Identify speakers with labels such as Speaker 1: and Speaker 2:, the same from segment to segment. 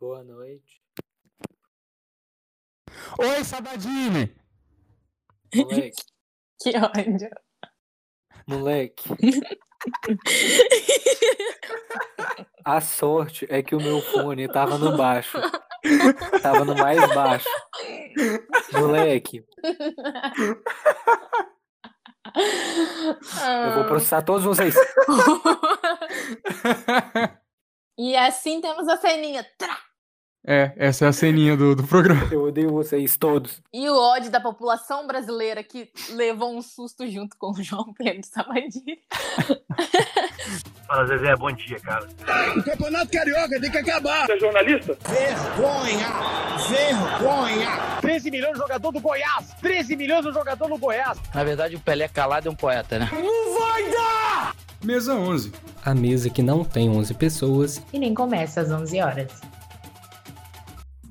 Speaker 1: Boa noite.
Speaker 2: Oi, Sabadini!
Speaker 1: Moleque,
Speaker 3: Que ódio.
Speaker 1: moleque. A sorte é que o meu fone tava no baixo. Tava no mais baixo. Moleque, eu vou processar todos vocês.
Speaker 3: E assim temos a ceninha. Trá!
Speaker 2: É, essa é a ceninha do, do programa.
Speaker 1: Eu odeio vocês todos.
Speaker 3: E o ódio da população brasileira que levou um susto junto com o João Pedro Sabadini.
Speaker 4: Fala, Zezé, bom dia, cara.
Speaker 5: O Campeonato Carioca tem que acabar.
Speaker 4: Você é jornalista?
Speaker 5: Vergonha! Vergonha!
Speaker 4: 13 milhões de jogador do Goiás! 13 milhões de jogador do Goiás!
Speaker 6: Na verdade, o Pelé calado é um poeta, né?
Speaker 2: Mesa 11.
Speaker 1: A mesa que não tem 11 pessoas.
Speaker 7: E nem começa às 11 horas.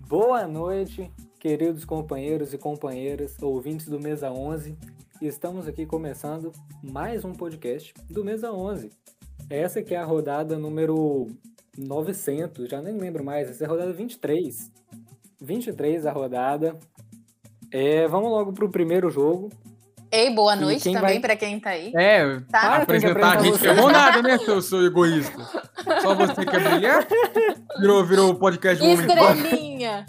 Speaker 1: Boa noite, queridos companheiros e companheiras, ouvintes do Mesa 11. Estamos aqui começando mais um podcast do Mesa 11. Essa que é a rodada número 900, já nem lembro mais, essa é a rodada 23. 23 a rodada. É, vamos logo pro primeiro jogo.
Speaker 3: Ei, boa noite também
Speaker 1: vai-
Speaker 3: pra quem tá aí.
Speaker 2: É,
Speaker 3: Tá.
Speaker 1: Para, que
Speaker 2: apresentar a gente
Speaker 1: você.
Speaker 2: ferrou nada, né, seu, seu egoísta? Só você quer brilhar? Virou, virou o podcast Fama.
Speaker 3: Estrelinha!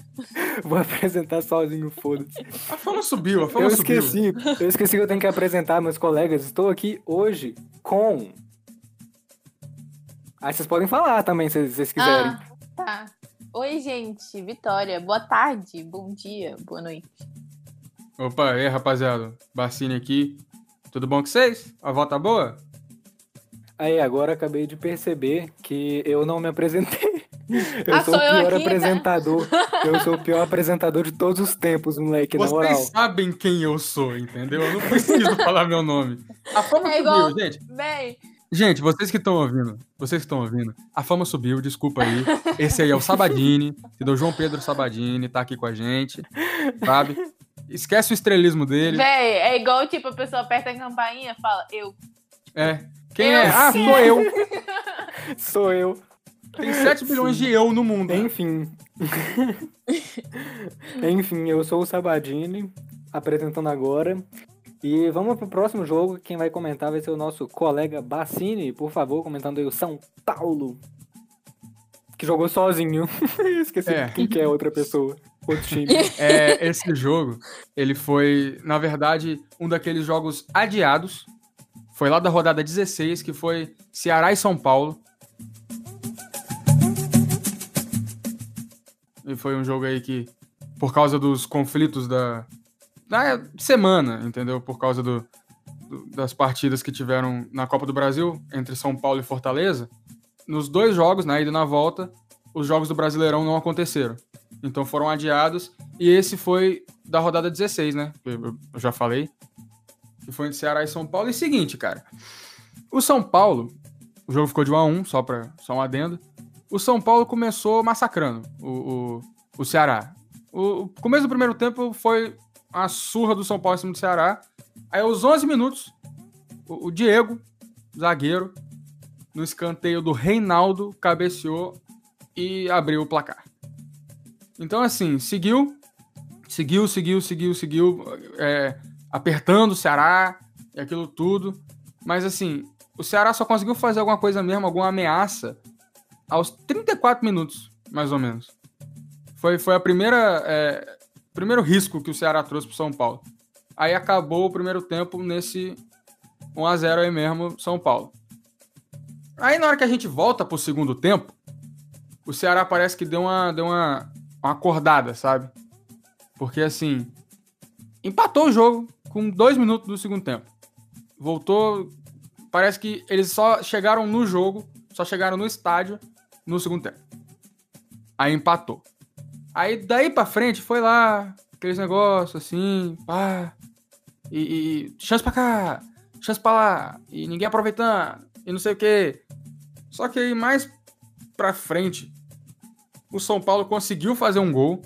Speaker 1: Vou apresentar sozinho, foda-se.
Speaker 2: A fama subiu, a fama
Speaker 1: Eu
Speaker 2: subiu.
Speaker 1: esqueci, eu esqueci que eu tenho que apresentar meus colegas. Estou aqui hoje com. Aí vocês podem falar também, se vocês quiserem.
Speaker 3: Ah, tá. Oi, gente. Vitória. Boa tarde, bom dia, boa noite.
Speaker 2: Opa, e aí, rapaziada? Bacine aqui. Tudo bom com vocês? A volta boa?
Speaker 1: Aí, agora acabei de perceber que eu não me apresentei. Eu
Speaker 3: Ah,
Speaker 1: sou o pior
Speaker 3: aqui, tá?
Speaker 1: apresentador. Eu sou o pior apresentador de todos os tempos, moleque, na moral.
Speaker 2: Vocês sabem quem eu sou, entendeu? Eu não preciso falar meu nome. A fama
Speaker 3: É
Speaker 2: subiu,
Speaker 3: igual-
Speaker 2: gente.
Speaker 3: Bem,
Speaker 2: Gente, vocês que estão ouvindo, vocês que estão ouvindo, a fama subiu, desculpa aí. Esse aí é o Sabadini, entendeu? João Pedro Sabadini tá aqui com a gente, sabe? Esquece o estrelismo dele.
Speaker 3: véi, é igual tipo a pessoa aperta a campainha e fala, eu.
Speaker 2: É. Quem
Speaker 3: Eu
Speaker 2: é? Ah,
Speaker 3: sim.
Speaker 2: sou eu.
Speaker 1: Sou eu.
Speaker 2: Tem 7 bilhões de eu no mundo.
Speaker 1: Enfim. Enfim, eu sou o Sabadini, apresentando agora. E vamos pro próximo jogo. Quem vai comentar vai ser o nosso colega Bassini, por favor, comentando aí o São Paulo. Que jogou sozinho. Esqueci
Speaker 2: É.
Speaker 1: quem que é a outra pessoa. Outro time.
Speaker 2: É, esse jogo, ele foi, na verdade, um daqueles jogos adiados. Foi lá da rodada 16, que foi Ceará e São Paulo. E foi um jogo aí que, por causa dos conflitos da, da semana, entendeu? Por causa do, do- das partidas que tiveram na Copa do Brasil, entre São Paulo e Fortaleza, nos dois jogos, na ida e na volta, os jogos do Brasileirão não aconteceram. Então foram adiados. E esse foi da rodada 16, né? Eu, eu já falei. Que foi entre Ceará e São Paulo. E seguinte, cara. O São Paulo, o jogo ficou de 1 a 1 só, pra, só um adendo. O São Paulo começou massacrando o, o, o Ceará. O, o começo do primeiro tempo foi a surra do São Paulo em cima do Ceará. Aí, aos 11 minutos, o, o Diego, zagueiro, no escanteio do Reinaldo, cabeceou e abriu o placar. Então, assim, seguiu, seguiu, seguiu, seguiu, seguiu, é, apertando o Ceará e aquilo tudo. Mas, assim, o Ceará só conseguiu fazer alguma coisa mesmo, alguma ameaça, aos 34 minutos, mais ou menos. Foi, foi a primeira, é, primeiro risco que o Ceará trouxe pro São Paulo. Aí acabou o primeiro tempo nesse 1 a 0 aí mesmo, São Paulo. Aí na hora que a gente volta pro segundo tempo, o Ceará parece que deu uma, deu uma, uma acordada, sabe? Porque assim, empatou o jogo com dois minutos do segundo tempo. Voltou. Parece que eles só chegaram no jogo, só chegaram no estádio no segundo tempo. Aí empatou. Aí daí pra frente foi lá, aqueles negócios assim, pá. E, e chance pra cá, chance pra lá, e ninguém aproveitando, e não sei o que. Só que aí mais pra frente, o São Paulo conseguiu fazer um gol,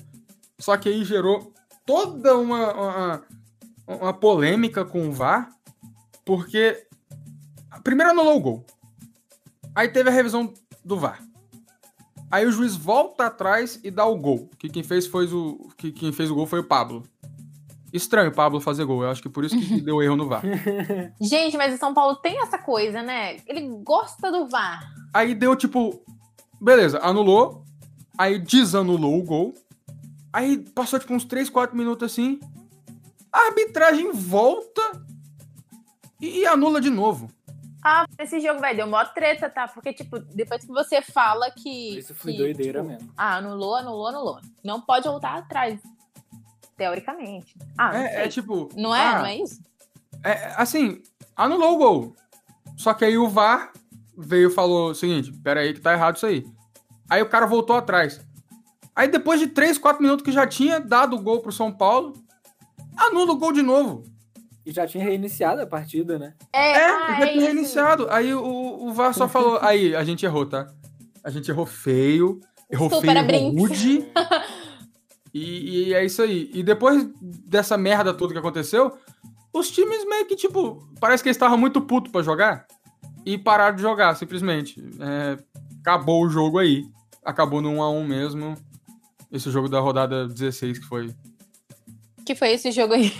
Speaker 2: só que aí gerou toda uma, uma, uma polêmica com o VAR, porque primeiro anulou o gol. Aí teve a revisão do VAR. Aí o juiz volta atrás e dá o gol. Que quem fez, foi o, que quem fez o gol foi o Pablo. Estranho o Pablo fazer gol. Eu acho que por isso que deu erro no VAR.
Speaker 3: Gente, mas o São Paulo tem essa coisa, né? Ele gosta do VAR.
Speaker 2: Aí deu tipo. Beleza, anulou. Aí desanulou o gol. Aí passou tipo uns 3, 4 minutos assim. A arbitragem volta e, e anula de novo.
Speaker 3: Ah, esse jogo, vai deu mó treta, tá? Porque, tipo, depois que você fala que.
Speaker 1: Isso foi
Speaker 3: que,
Speaker 1: doideira
Speaker 3: tipo,
Speaker 1: mesmo.
Speaker 3: Ah, anulou, anulou, anulou. Não pode voltar atrás. Teoricamente. Ah, não
Speaker 2: É,
Speaker 3: sei.
Speaker 2: é tipo.
Speaker 3: Não é?
Speaker 2: ah,
Speaker 3: Não é isso?
Speaker 2: É, assim, anulou o gol. Só que aí o VAR veio e falou o seguinte: pera aí que tá errado isso aí. Aí o cara voltou atrás. Aí depois de 3, 4 minutos que já tinha dado o gol pro São Paulo, anula o gol de novo.
Speaker 1: E já tinha reiniciado a partida, né?
Speaker 3: É,
Speaker 2: É,
Speaker 3: ah,
Speaker 2: já
Speaker 3: é
Speaker 2: tinha
Speaker 3: isso.
Speaker 2: reiniciado. Aí o, o VAR só falou: aí, a gente errou, tá? A gente errou feio, errou
Speaker 3: Super
Speaker 2: feio, errou rude. E, e é isso aí. E depois dessa merda toda que aconteceu, os times meio que, tipo, parece que eles estavam muito putos pra jogar e pararam de jogar, simplesmente. É, acabou o jogo aí. Acabou no 1x1 mesmo. Esse jogo da rodada 16 que foi.
Speaker 3: Que foi esse jogo aí?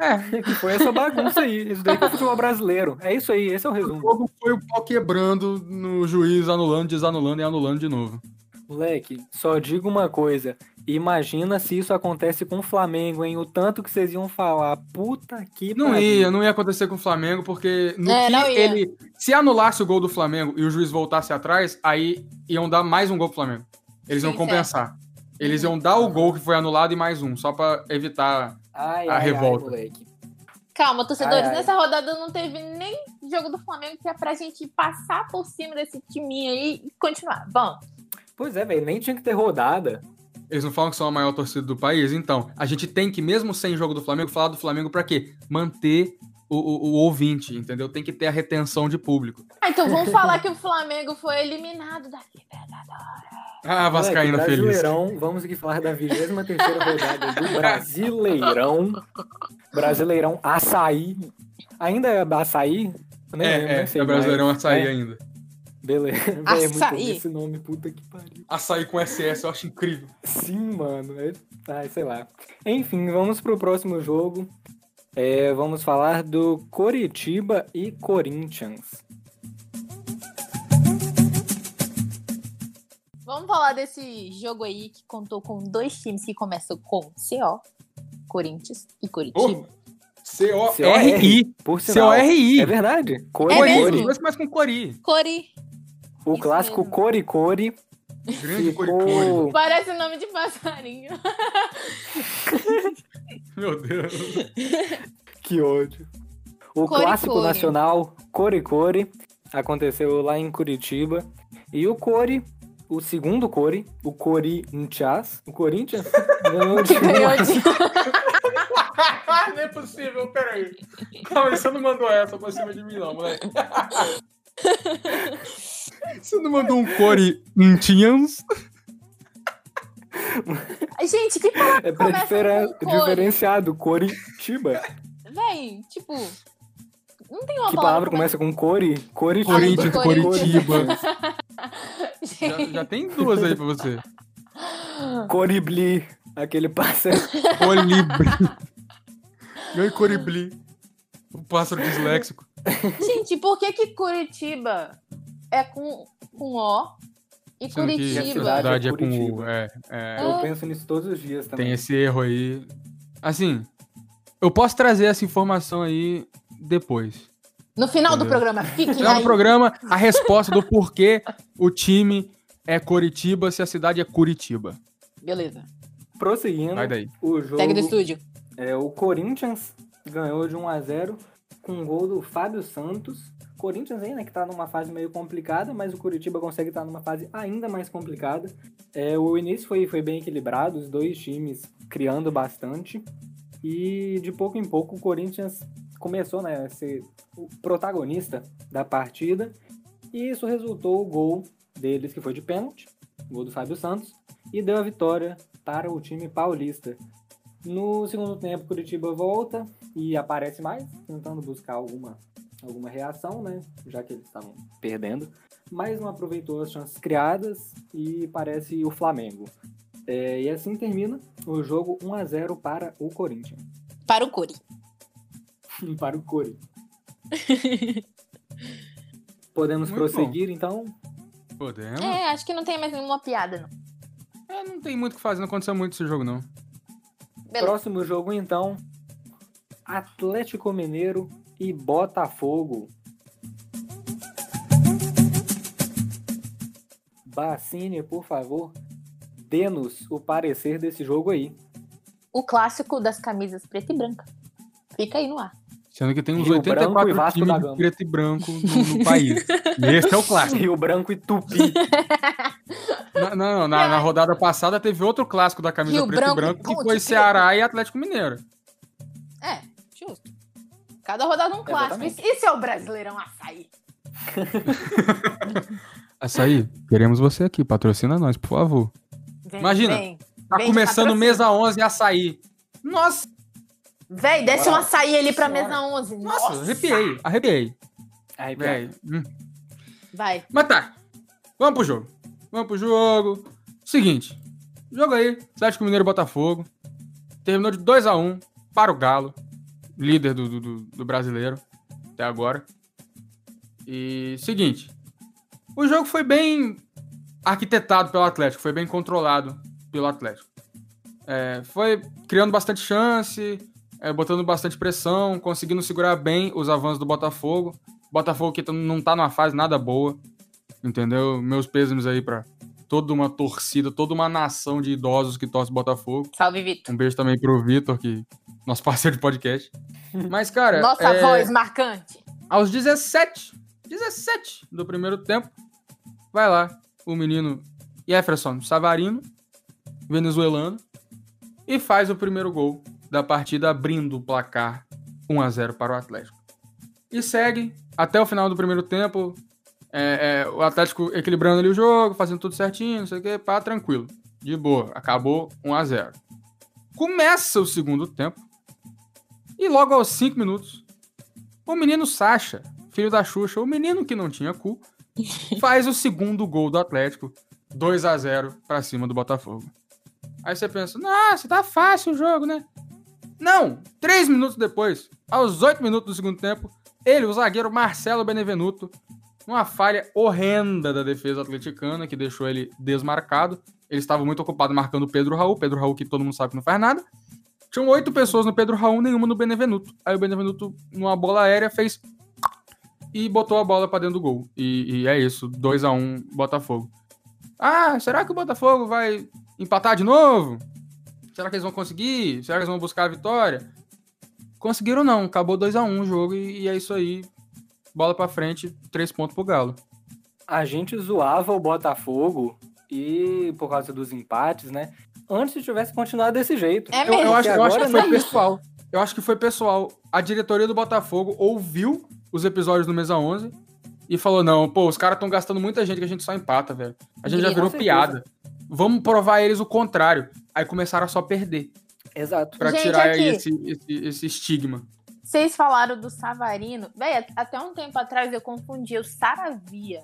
Speaker 2: É,
Speaker 1: Que foi essa bagunça aí. Isso daí que é futebol brasileiro. É isso aí, esse é o
Speaker 2: o
Speaker 1: resumo.
Speaker 2: jogo foi o pau quebrando no juiz, anulando, desanulando e anulando de novo.
Speaker 1: Moleque, só digo uma coisa. Imagina se isso acontece com o Flamengo, hein? O tanto que vocês iam falar. Puta que
Speaker 2: Não
Speaker 1: pariu.
Speaker 2: ia, não ia acontecer com o Flamengo, porque no
Speaker 3: É,
Speaker 2: que
Speaker 3: não ia.
Speaker 2: ele. Se anulasse o gol do Flamengo e o juiz voltasse atrás, aí iam dar mais um gol pro Flamengo. Eles iam
Speaker 3: Sim,
Speaker 2: compensar. Eles iam dar o gol que foi anulado e mais um, só pra evitar.
Speaker 1: Ai,
Speaker 2: A
Speaker 1: ai,
Speaker 2: revolta.
Speaker 1: Ai.
Speaker 3: Calma, torcedores,
Speaker 1: Ai, ai.
Speaker 3: nessa rodada não teve nem jogo do Flamengo que é pra gente passar por cima desse timinho aí e continuar. Vamos.
Speaker 1: Pois é, velho. Nem tinha que ter rodada.
Speaker 2: Eles não falam que são a maior torcida do país. Então, a gente tem que, mesmo sem jogo do Flamengo, falar do Flamengo pra quê? Manter o, o- o ouvinte, entendeu? Tem que ter a retenção de público.
Speaker 3: Ah, então vamos falar que o Flamengo foi eliminado da Libertadores.
Speaker 2: Ah, Vascaíno
Speaker 1: Moleque,
Speaker 2: feliz.
Speaker 1: Brasileirão, vamos aqui falar da 23 rodada do Brasileirão. Brasileirão Açaí. Ainda é Açaí? Nem
Speaker 2: É, é,
Speaker 1: sei
Speaker 2: é Brasileirão
Speaker 1: mais.
Speaker 2: açaí
Speaker 1: É,
Speaker 2: ainda.
Speaker 1: Beleza. Véi, É muito esse nome, puta que pariu.
Speaker 2: Açaí com SS, eu acho incrível.
Speaker 1: Sim, mano. É... Ai, sei lá. Enfim, vamos pro próximo jogo. É, vamos falar do Coritiba e Corinthians.
Speaker 3: Vamos falar desse jogo aí que contou com dois times que começam com CO, Corinthians e Curitiba.
Speaker 2: C-O-R-I.
Speaker 1: Por sinal.
Speaker 2: C-O-R-I.
Speaker 1: É verdade. Cori,
Speaker 3: É mesmo?
Speaker 1: Cori.
Speaker 2: Mas com Cori.
Speaker 3: Cori.
Speaker 1: O
Speaker 3: Isso
Speaker 1: clássico
Speaker 3: mesmo.
Speaker 1: Cori Cori
Speaker 2: Grande Cori Cori.
Speaker 1: ficou...
Speaker 3: Parece o nome de passarinho.
Speaker 2: Meu Deus.
Speaker 1: Que ódio. O
Speaker 3: Cori
Speaker 1: clássico
Speaker 3: Cori.
Speaker 1: nacional Cori Cori aconteceu lá em Curitiba. E o Cori, o segundo Cori, o Corinthians, o Corinthians ganhou de
Speaker 3: Ganhou de-
Speaker 2: não é possível, peraí. Calma, você não mandou essa pra cima de mim, não, moleque. Você não mandou um Corinthians?
Speaker 3: Gente, que palavra
Speaker 1: É pra
Speaker 3: começa
Speaker 1: diferen-
Speaker 3: com Cori?
Speaker 1: diferenciado, Coritiba.
Speaker 3: Véi, tipo... Não tem uma
Speaker 1: Que
Speaker 3: palavra
Speaker 1: começa com Cori? Coritiba.
Speaker 2: Corinthians. Coritiba. Já, já tem duas aí pra você.
Speaker 1: Coribli, aquele pássaro.
Speaker 2: Colibri. E aí, Coribli. O pássaro disléxico.
Speaker 3: gente, por que que Curitiba é com, com O e
Speaker 2: Sendo que a
Speaker 3: Curitiba...
Speaker 2: cidade é com
Speaker 1: Curitiba.
Speaker 2: U. É, é.
Speaker 1: Eu penso nisso todos os dias também.
Speaker 2: Tem esse erro aí. Assim, eu posso trazer essa informação aí depois.
Speaker 3: No final do
Speaker 2: Entendeu?
Speaker 3: programa, fiquem
Speaker 2: Final
Speaker 3: aí.
Speaker 2: do programa, a resposta do porquê o time é Coritiba se a cidade é Curitiba.
Speaker 3: Beleza.
Speaker 1: Prosseguindo,
Speaker 2: Vai daí.
Speaker 1: o jogo...
Speaker 3: Segue do estúdio.
Speaker 1: É, o Corinthians ganhou de 1 a 0 com um gol do Fábio Santos. Corinthians aí, né, que tá numa fase meio complicada, mas o Curitiba consegue estar numa fase ainda mais complicada. É, o início foi, foi bem equilibrado, os dois times criando bastante. E de pouco em pouco o Corinthians começou né, a ser o protagonista da partida. E isso resultou o gol deles, que foi de pênalti, gol do Fábio Santos, e deu a vitória para o time paulista. No segundo tempo, Curitiba volta e aparece mais, tentando buscar alguma, alguma reação, né? Já que eles estavam perdendo. mas não aproveitou as chances criadas e parece o Flamengo. É, e assim termina o jogo 1 a 0 para o Corinthians.
Speaker 3: Para o Curi.
Speaker 1: para o Corinthians. Podemos
Speaker 2: Muito
Speaker 1: prosseguir, então?
Speaker 2: Podemos.
Speaker 3: É, acho que não tem mais nenhuma piada, não.
Speaker 2: É, não tem muito o que fazer, não aconteceu muito esse jogo, não.
Speaker 3: Beleza.
Speaker 1: Próximo jogo, então. Atlético Mineiro e Botafogo. Bacine, por favor, dê-nos o parecer desse jogo aí.
Speaker 3: O clássico das camisas preta e branca. Fica aí no ar.
Speaker 2: Sendo que tem uns
Speaker 1: Rio Branco
Speaker 2: 84
Speaker 1: e Vasco
Speaker 2: times
Speaker 1: da
Speaker 2: preto e branco no, no país. E esse é o clássico.
Speaker 1: Rio Branco e Tupi.
Speaker 2: Na, não, na, na rodada passada teve outro clássico da camisa
Speaker 3: Rio
Speaker 2: preto
Speaker 3: Branco
Speaker 2: e branco, que foi. Ceará e Atlético Mineiro.
Speaker 3: É, justo. Cada rodada um clássico.
Speaker 1: Exatamente.
Speaker 3: Isso é o Brasileirão Açaí.
Speaker 2: Açaí, queremos você aqui, patrocina nós, por favor.
Speaker 3: Vem,
Speaker 2: Imagina,
Speaker 3: Vem,
Speaker 2: Tá
Speaker 3: Vem
Speaker 2: começando mesa 11 açaí. Nossa,
Speaker 3: Vem, desce um açaí ali pra
Speaker 1: Senhora.
Speaker 3: mesa 11.
Speaker 2: nossa,
Speaker 3: Nossa,
Speaker 2: arrepiei, arrepiei. Véi. hum.
Speaker 3: Vai.
Speaker 2: Mas tá, vamos pro jogo. Vamos pro jogo. Seguinte, jogo aí, Atlético Mineiro e Botafogo. Terminou de 2x1 para o Galo, líder do, do, do- brasileiro até agora. E seguinte, o jogo foi bem arquitetado pelo Atlético, foi bem controlado pelo Atlético. É, foi criando bastante chance, é, botando bastante pressão, conseguindo segurar bem os avanços do Botafogo. Botafogo que não tá numa fase nada boa, entendeu? Meus pêsames aí pra toda uma torcida, toda uma nação de idosos que torce Botafogo.
Speaker 3: Salve, Vitor.
Speaker 2: Um beijo também pro Vitor, que nosso parceiro de podcast. Mas, cara,
Speaker 3: Nossa
Speaker 2: é,
Speaker 3: voz marcante.
Speaker 2: aos 17, 17 do primeiro tempo, vai lá o menino Jefferson Savarino, venezuelano, e faz o primeiro gol da partida, abrindo o placar 1 a 0 para o Atlético. E segue até o final do primeiro tempo, é, é, o Atlético equilibrando ali o jogo, fazendo tudo certinho, não sei o que, pá, tranquilo. De boa, acabou 1 a 0 Começa o segundo tempo, e logo aos 5 minutos, o menino Sacha, filho da Xuxa, o menino que não tinha cu, faz o segundo gol do Atlético, 2 a 0 para cima do Botafogo. Aí você pensa, nossa, tá fácil o jogo, né? Não! Três minutos depois, aos oito minutos do segundo tempo, ele, o zagueiro Marcelo Benevenuto, uma falha horrenda da defesa atleticana que deixou ele desmarcado. Ele estava muito ocupado marcando o Pedro Raul, Pedro Raul que todo mundo sabe que não faz nada. Tinham oito pessoas no Pedro Raul, nenhuma no Benevenuto. Aí o Benevenuto, numa bola aérea, fez e botou a bola pra dentro do gol. E, e é isso, 2 a 1 Botafogo. Ah, será que o Botafogo vai empatar de novo? Será que eles vão conseguir? Será que eles vão buscar a vitória? Conseguiram não, acabou 2 a 1 o jogo e, e é isso aí. Bola pra frente, três pontos pro Galo.
Speaker 1: A gente zoava o Botafogo e por causa dos empates, né? Antes tivesse continuado desse jeito.
Speaker 3: É
Speaker 2: Eu, eu acho, eu acho que foi pessoal. Eu acho que foi pessoal. A diretoria do Botafogo ouviu os episódios do Mesa 11 e falou: não, pô, os caras estão gastando muita gente que a gente só empata, velho. A gente já
Speaker 3: Com
Speaker 2: virou piada. Vamos provar eles o contrário. Aí começaram a só perder.
Speaker 1: Exato.
Speaker 2: Pra
Speaker 3: Gente,
Speaker 2: tirar
Speaker 3: aqui.
Speaker 2: esse, esse, esse estigma.
Speaker 3: Vocês falaram do Savarino. Véi, até um tempo atrás eu confundia o Saravia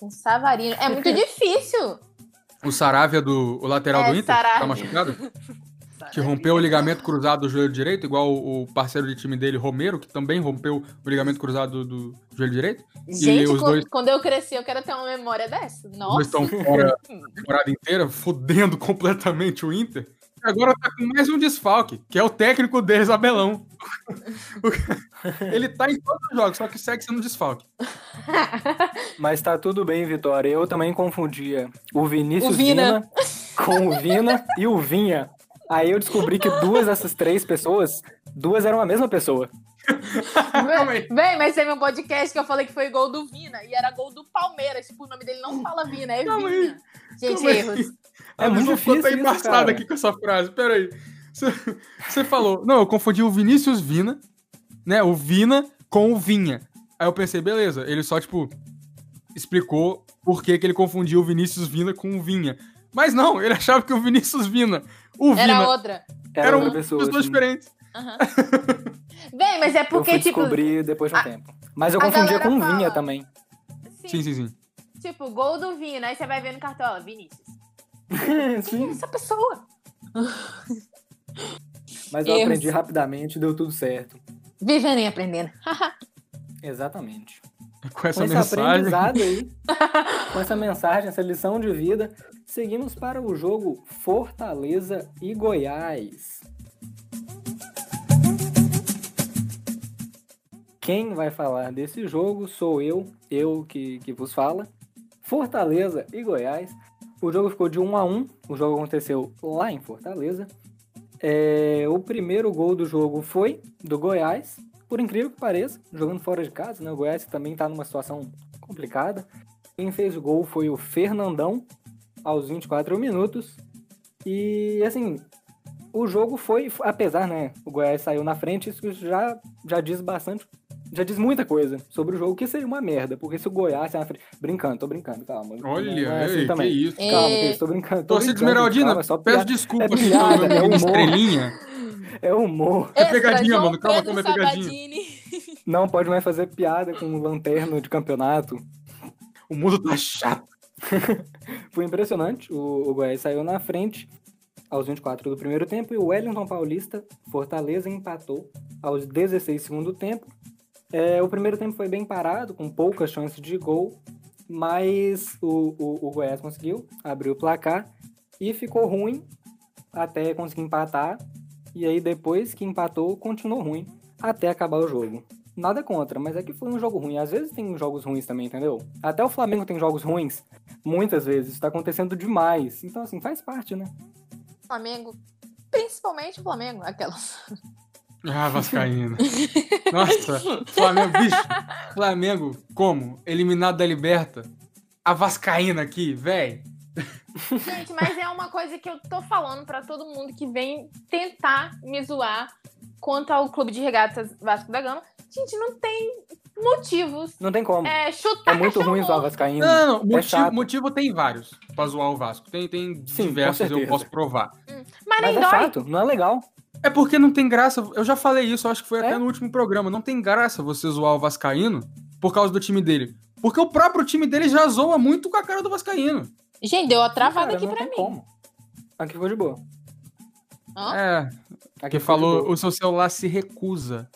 Speaker 3: com Savarino. É muito difícil.
Speaker 2: O Saravia do o lateral
Speaker 3: É,
Speaker 2: do Inter,
Speaker 3: Saravia.
Speaker 2: tá machucado? Que rompeu o ligamento cruzado do joelho direito, igual o, parceiro de time dele, Romero, que também rompeu o ligamento cruzado do, do joelho direito.
Speaker 3: Gente,
Speaker 2: os
Speaker 3: co-
Speaker 2: dois-
Speaker 3: quando eu cresci, eu quero ter uma memória dessa.
Speaker 2: Os dois
Speaker 3: Nossa.
Speaker 2: estão fora a temporada inteira, fudendo completamente o Inter. Agora tá com mais um desfalque, que é o técnico deles, Abelão. Ele tá em todos os jogos, só que segue sendo desfalque.
Speaker 1: Mas tá tudo bem, Vitória. Eu também confundia o Vinícius
Speaker 3: O Vina.
Speaker 1: Vina com o Vina e o Vinha. Aí eu descobri que duas dessas três pessoas, duas eram a mesma pessoa.
Speaker 3: Vem, mas teve um podcast que eu falei que foi gol do Vina e era gol do Palmeiras. Tipo, o nome dele não fala Vina, é Vina. Gente, erros.
Speaker 1: É
Speaker 2: A
Speaker 1: muito difícil isso,
Speaker 2: embaçada
Speaker 1: cara.
Speaker 2: aqui com essa frase. Pera aí. Você- falou. Não, eu confundi o Vinícius Vina, né? O Vina com o Vinha. Aí eu pensei, beleza. Ele só, tipo, explicou por que, que ele confundiu o Vinícius Vina com o Vinha. Mas não, ele achava que o Vinícius Vina, o
Speaker 3: Era
Speaker 2: Vina,
Speaker 3: outra.
Speaker 1: Era
Speaker 2: eram
Speaker 1: outra pessoa.
Speaker 2: pessoas
Speaker 1: assim.
Speaker 2: diferentes.
Speaker 3: Vem, mas é
Speaker 1: Eu
Speaker 3: porque,
Speaker 1: fui
Speaker 3: tipo.
Speaker 1: descobrir depois de um
Speaker 3: a-
Speaker 1: tempo. Mas eu
Speaker 3: a
Speaker 1: confundia com o
Speaker 3: fala.
Speaker 1: Vinha também.
Speaker 2: Sim, sim, sim.
Speaker 3: Tipo, gol do Vini, aí você vai ver no cartola, Vinícius.
Speaker 1: Sim,
Speaker 3: Essa pessoa.
Speaker 1: mas eu
Speaker 3: Erros.
Speaker 1: aprendi rapidamente, deu tudo certo.
Speaker 3: Vivendo e aprendendo.
Speaker 1: Exatamente.
Speaker 2: Com essa
Speaker 1: com esse
Speaker 2: mensagem.
Speaker 1: aprendizado aí, com essa mensagem, essa lição de vida, seguimos para o jogo Fortaleza e Goiás. Quem vai falar desse jogo sou eu, eu que, que vos fala. Fortaleza e Goiás. O jogo ficou de 1 a 1 O jogo aconteceu lá em Fortaleza. É, o primeiro gol do jogo foi do Goiás, por incrível que pareça, jogando fora de casa, né? O Goiás também tá numa situação complicada. Quem fez o gol foi o Fernandão, aos 24 minutos. E, assim, o jogo foi, apesar, né? O Goiás saiu na frente, isso já, já diz bastante, já diz muita coisa sobre o jogo, que seria uma merda, porque se o Goiás sair na frente. Brincando, tô brincando, calma.
Speaker 2: Olha,
Speaker 1: Não é assim
Speaker 2: ei, que
Speaker 1: também.
Speaker 2: isso.
Speaker 1: Calma,
Speaker 3: É.
Speaker 1: que isso, tô brincando. Tô
Speaker 2: Torcida Esmeraldina,
Speaker 1: calma, é só
Speaker 2: peço
Speaker 1: piada.
Speaker 2: desculpa
Speaker 1: É
Speaker 2: pelo
Speaker 1: é humor.
Speaker 2: estrelinha.
Speaker 1: É humor.
Speaker 2: É pegadinha,
Speaker 3: João
Speaker 2: mano, calma, calma, é pegadinha.
Speaker 3: Sabadini.
Speaker 1: Não pode mais fazer piada com lanterna de campeonato.
Speaker 2: O mundo tá chato.
Speaker 1: Foi impressionante. O, o Goiás saiu na frente aos 24 do primeiro tempo e o Wellington Paulista, Fortaleza, empatou aos 16 do segundo tempo. É, o primeiro tempo foi bem parado, com poucas chances de gol, mas o, o, o Goiás conseguiu abrir o placar e ficou ruim até conseguir empatar. E aí, depois que empatou, continuou ruim até acabar o jogo. Nada contra, mas é que foi um jogo ruim. Às vezes tem jogos ruins também, entendeu? Até o Flamengo tem jogos ruins. Muitas vezes. Isso tá acontecendo demais. Então, assim, faz parte, né?
Speaker 3: Flamengo. Principalmente o Flamengo. Aquelas.
Speaker 2: Ah, Vascaína. Nossa, Flamengo, bicho. Flamengo, como? Eliminado da Liberta. A Vascaína aqui, véi.
Speaker 3: Gente, mas é uma coisa que eu tô falando pra todo mundo que vem tentar me zoar quanto ao clube de regatas Vasco da Gama. Gente, não tem motivos.
Speaker 1: Não tem como. É,
Speaker 3: É chutar
Speaker 1: muito
Speaker 3: cachorro
Speaker 1: ruim zoar
Speaker 3: morto.
Speaker 1: Vascaíno.
Speaker 2: Não, não,
Speaker 1: É
Speaker 2: motivo,
Speaker 1: chato.
Speaker 2: motivo tem vários pra zoar o Vasco. Tem, tem
Speaker 1: Sim,
Speaker 2: diversos, eu posso provar.
Speaker 3: Mas nem
Speaker 1: Mas é
Speaker 3: dói.
Speaker 1: fato, não é legal.
Speaker 2: É porque não tem graça. Eu já falei isso, eu acho que foi até
Speaker 1: É?
Speaker 2: no último programa. Não tem graça você zoar o Vascaíno por causa do time dele. Porque o próprio time dele já zoa muito com a cara do Vascaíno.
Speaker 3: Gente, deu uma travada
Speaker 1: Cara,
Speaker 3: aqui
Speaker 1: não
Speaker 3: pra
Speaker 1: tem
Speaker 3: mim.
Speaker 1: como. Aqui ficou de boa.
Speaker 3: Hã?
Speaker 2: É,
Speaker 1: Aqui
Speaker 2: falou, o seu celular se recusa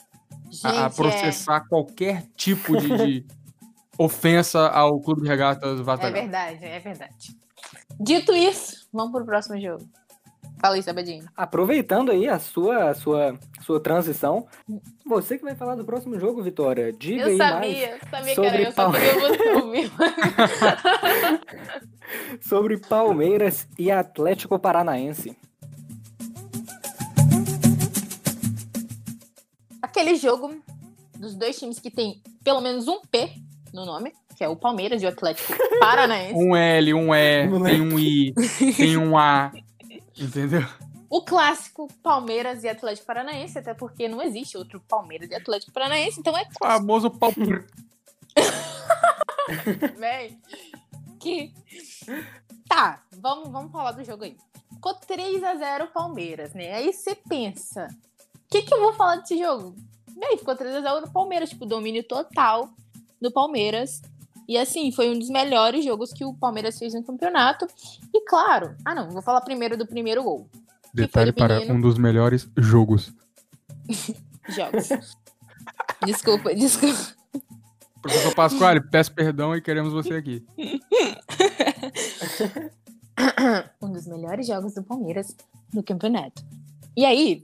Speaker 3: Gente,
Speaker 2: a,
Speaker 3: é-
Speaker 2: processar qualquer tipo de, de ofensa ao Clube de Regatas Vasco
Speaker 3: É,
Speaker 2: da Gama.
Speaker 3: verdade, é verdade. Dito isso, vamos pro próximo jogo. Fala aí, Sabadinho.
Speaker 1: Aproveitando aí a sua, a sua, sua transição, você que vai falar do próximo jogo, Vitória. Diga
Speaker 3: Eu
Speaker 1: aí mais
Speaker 3: sabia, sabia que
Speaker 1: sobre
Speaker 3: era eu, você ouvir.
Speaker 1: sobre Palmeiras e Atlético Paranaense.
Speaker 3: Aquele jogo dos dois times que tem pelo menos um P no nome, que é o Palmeiras e o Atlético Paranaense.
Speaker 2: Um L, um E,
Speaker 1: Moleque.
Speaker 2: tem um I, tem um A. Entendeu?
Speaker 3: O clássico Palmeiras e Atlético Paranaense, até porque não existe outro Palmeiras e Atlético Paranaense, então é
Speaker 2: O famoso pau.
Speaker 3: Véi. Que. Tá, vamos, vamos falar do jogo aí. Ficou 3x0 Palmeiras, né? Aí você pensa. O que, que eu vou falar desse jogo? Véi, ficou 3x0 Palmeiras, tipo, domínio total do Palmeiras. E assim, foi um dos melhores jogos que o Palmeiras fez no campeonato. E claro, ah não, vou falar primeiro do primeiro gol.
Speaker 2: Detalhe para
Speaker 3: menino.
Speaker 2: um dos melhores jogos.
Speaker 3: Jogos. desculpa, desculpa.
Speaker 2: Professor Pasquale, peço perdão e queremos você aqui.
Speaker 3: um dos melhores jogos do Palmeiras no campeonato. E aí,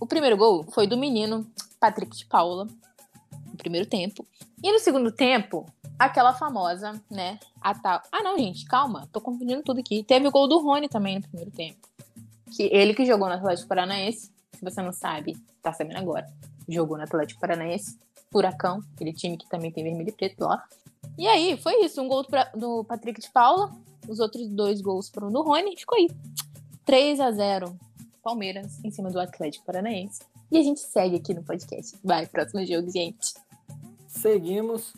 Speaker 3: o primeiro gol foi do menino Patrick de Paula, no primeiro tempo. E no segundo tempo, aquela famosa, né? A tal. Ah, não, gente, calma, tô confundindo tudo aqui. Teve o gol do Rony também no primeiro tempo. Que ele que jogou no Atlético Paranaense, se você não sabe, tá sabendo agora. Jogou no Atlético Paranaense, Furacão, aquele time que também tem vermelho e preto lá. E aí, foi isso, um gol do Patrick de Paula, os outros dois gols foram do Rony, ficou aí. 3 a 0 Palmeiras em cima do Atlético Paranaense. E a gente segue aqui no podcast. Vai, próximo jogo, gente.
Speaker 1: Seguimos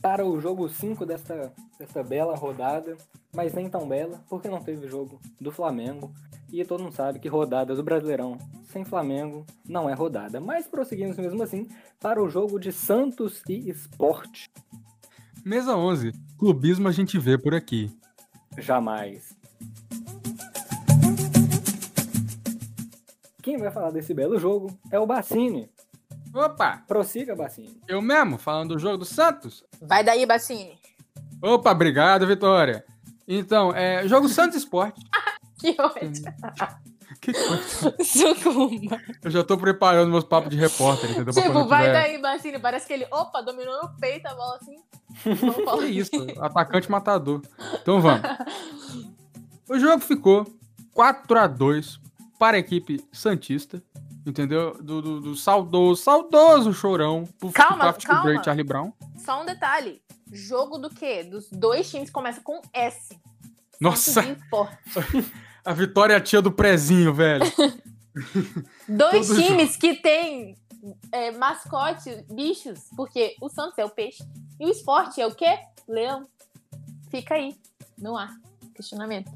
Speaker 1: para o jogo 5 desta, desta bela rodada, mas nem tão bela, porque não teve jogo do Flamengo. E todo mundo sabe que rodada do Brasileirão sem Flamengo não é rodada. Mas prosseguimos mesmo assim para o jogo de Santos e Sport.
Speaker 2: Mesa 11. Clubismo a gente vê por aqui.
Speaker 1: Jamais. Quem vai falar desse belo jogo é o Bassini.
Speaker 2: Opa!
Speaker 1: Prossiga, Bassini.
Speaker 2: Eu mesmo, falando do jogo do Santos.
Speaker 3: Vai daí, Bacine.
Speaker 2: Opa, obrigado, Vitória. Então, é, jogo Santos Esporte.
Speaker 3: Que ódio.
Speaker 2: Que coisa.
Speaker 3: Sucumba.
Speaker 2: Eu já tô preparando meus papos de repórter, entendeu?
Speaker 3: Tipo, vai
Speaker 2: tiver-
Speaker 3: daí, Bacine. Parece que ele, opa, dominou no peito a bola assim.
Speaker 2: Que isso, atacante matador. Então vamos. O jogo ficou 4 a 2 para a equipe Santista, entendeu? Do, do, do saudoso, saudoso chorão. Pro
Speaker 3: Calma,
Speaker 2: Craft
Speaker 3: calma.
Speaker 2: Great Charlie Brown.
Speaker 3: Só um detalhe. Jogo do quê? Dos dois times começa com S.
Speaker 2: Nossa, a vitória é a tia do prezinho, velho.
Speaker 3: Dois
Speaker 2: Todo
Speaker 3: times que tem é, mascote, bichos, porque o Santos é o peixe e o esporte é o quê? Leão. Fica aí, no ar. Questionamento.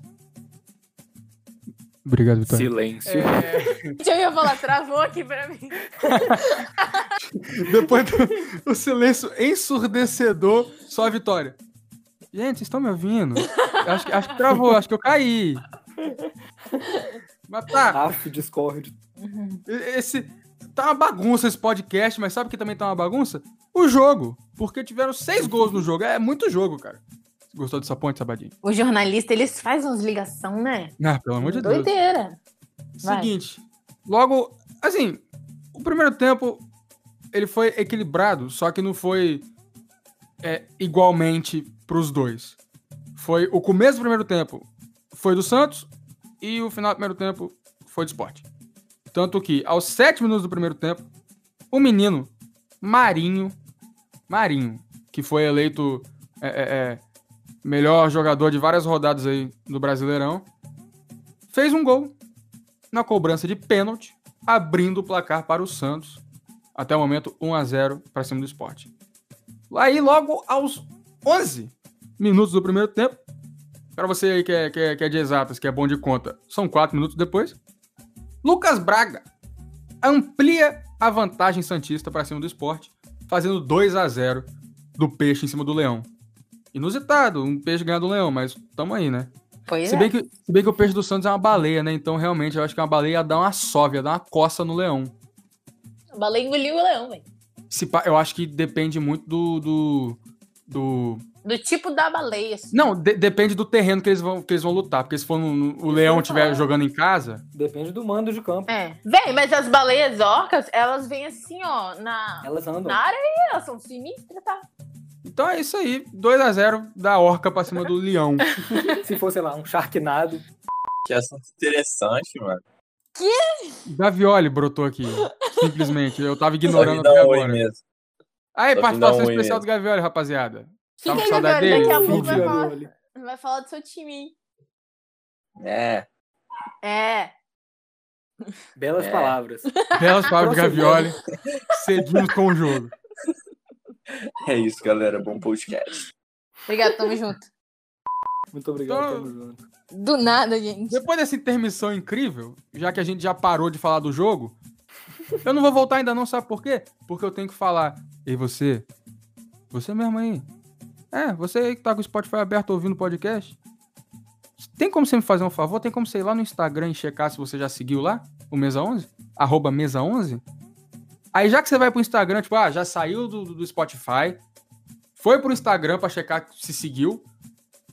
Speaker 2: Obrigado, Vitória.
Speaker 1: Silêncio.
Speaker 2: É,
Speaker 3: eu ia falar, travou aqui pra mim.
Speaker 2: depois do o silêncio ensurdecedor, só a vitória. Gente, vocês estão me ouvindo? Acho que, acho que travou, acho que eu caí. Mas tá,
Speaker 1: Af, Discord.
Speaker 2: Esse. Tá uma bagunça esse podcast, mas sabe o que também tá uma bagunça? O jogo. Porque tiveram seis gols no jogo. É muito jogo, cara. Gostou dessa ponte, Sabadinho?
Speaker 3: O jornalista, eles fazem umas ligação, né?
Speaker 2: Ah, pelo amor de Deus.
Speaker 3: Doideira.
Speaker 2: Seguinte. Logo, assim, o primeiro tempo ele foi equilibrado, só que não foi é, igualmente pros dois. Foi o começo do primeiro tempo foi do Santos e o final do primeiro tempo foi do Sport. Tanto que aos sete minutos do primeiro tempo, o menino Marinho, Marinho, que foi eleito é, é, é, melhor jogador de várias rodadas aí do Brasileirão, fez um gol na cobrança de pênalti, abrindo o placar para o Santos. Até o momento, 1 a 0 para cima do esporte. Aí, logo aos 11 minutos do primeiro tempo, para você aí que é, que, é, que é de exatas, que é bom de conta, são 4 minutos depois, Lucas Braga amplia a vantagem Santista para cima do esporte, fazendo 2 a 0 do Peixe em cima do Leão. Inusitado, um peixe ganhar do Leão, mas tamo aí, né?
Speaker 3: Pois
Speaker 2: Se
Speaker 3: é.
Speaker 2: bem, que, se bem que o peixe do Santos é uma baleia, né? Então, realmente, eu acho que uma baleia ia dar uma sóvia, ia dar uma coça no leão.
Speaker 3: A baleia engoliu o leão, velho.
Speaker 2: Eu acho que depende muito do. do, do-
Speaker 3: Do tipo da baleia. assim.
Speaker 2: Não, de- depende do terreno que eles vão, que eles vão lutar. Porque se for no- no- o leão estiver jogando em casa.
Speaker 1: Depende do mando de campo.
Speaker 3: É. Véi, mas as baleias orcas, elas vêm assim, ó, na,
Speaker 1: Elas andam.
Speaker 3: na areia, elas são sinistras, tá?
Speaker 2: Então é isso aí. 2 a 0 da orca pra cima do leão.
Speaker 1: Se for, sei lá, um Sharknado.
Speaker 8: Que assunto interessante, mano.
Speaker 2: Gavioli brotou aqui. Simplesmente. Eu tava ignorando até
Speaker 8: um
Speaker 2: agora.
Speaker 8: mesmo.
Speaker 2: Aí,
Speaker 8: Só
Speaker 2: participação
Speaker 8: um
Speaker 2: especial
Speaker 8: mesmo.
Speaker 2: do Gavioli, rapaziada.
Speaker 3: Que que é,
Speaker 2: saudade
Speaker 3: Gabriel?
Speaker 2: dele?
Speaker 3: Daqui a pouco vai falar,
Speaker 1: Gavioli.
Speaker 3: vai falar do seu time.
Speaker 8: É,
Speaker 3: É.
Speaker 1: Belas
Speaker 8: É.
Speaker 1: palavras.
Speaker 2: Belas palavras do. Gavioli. Seguimos com o jogo.
Speaker 8: É isso, galera. Bom podcast.
Speaker 3: Obrigado, tamo junto.
Speaker 1: Muito obrigado,
Speaker 2: Então-
Speaker 1: tamo junto.
Speaker 3: Do nada, gente.
Speaker 2: Depois dessa intermissão incrível, já que a gente já parou de falar do jogo, eu não vou voltar ainda não, sabe por quê? Porque eu tenho que falar. E você? Você mesmo aí? É, você aí que tá com o Spotify aberto ouvindo o podcast? Tem como você me fazer um favor? Tem como você ir lá no Instagram e checar se você já seguiu lá? O Mesa 11? Arroba Mesa 11? Aí já que você vai pro Instagram, tipo, ah, já saiu do, do Spotify, foi pro Instagram pra checar se seguiu,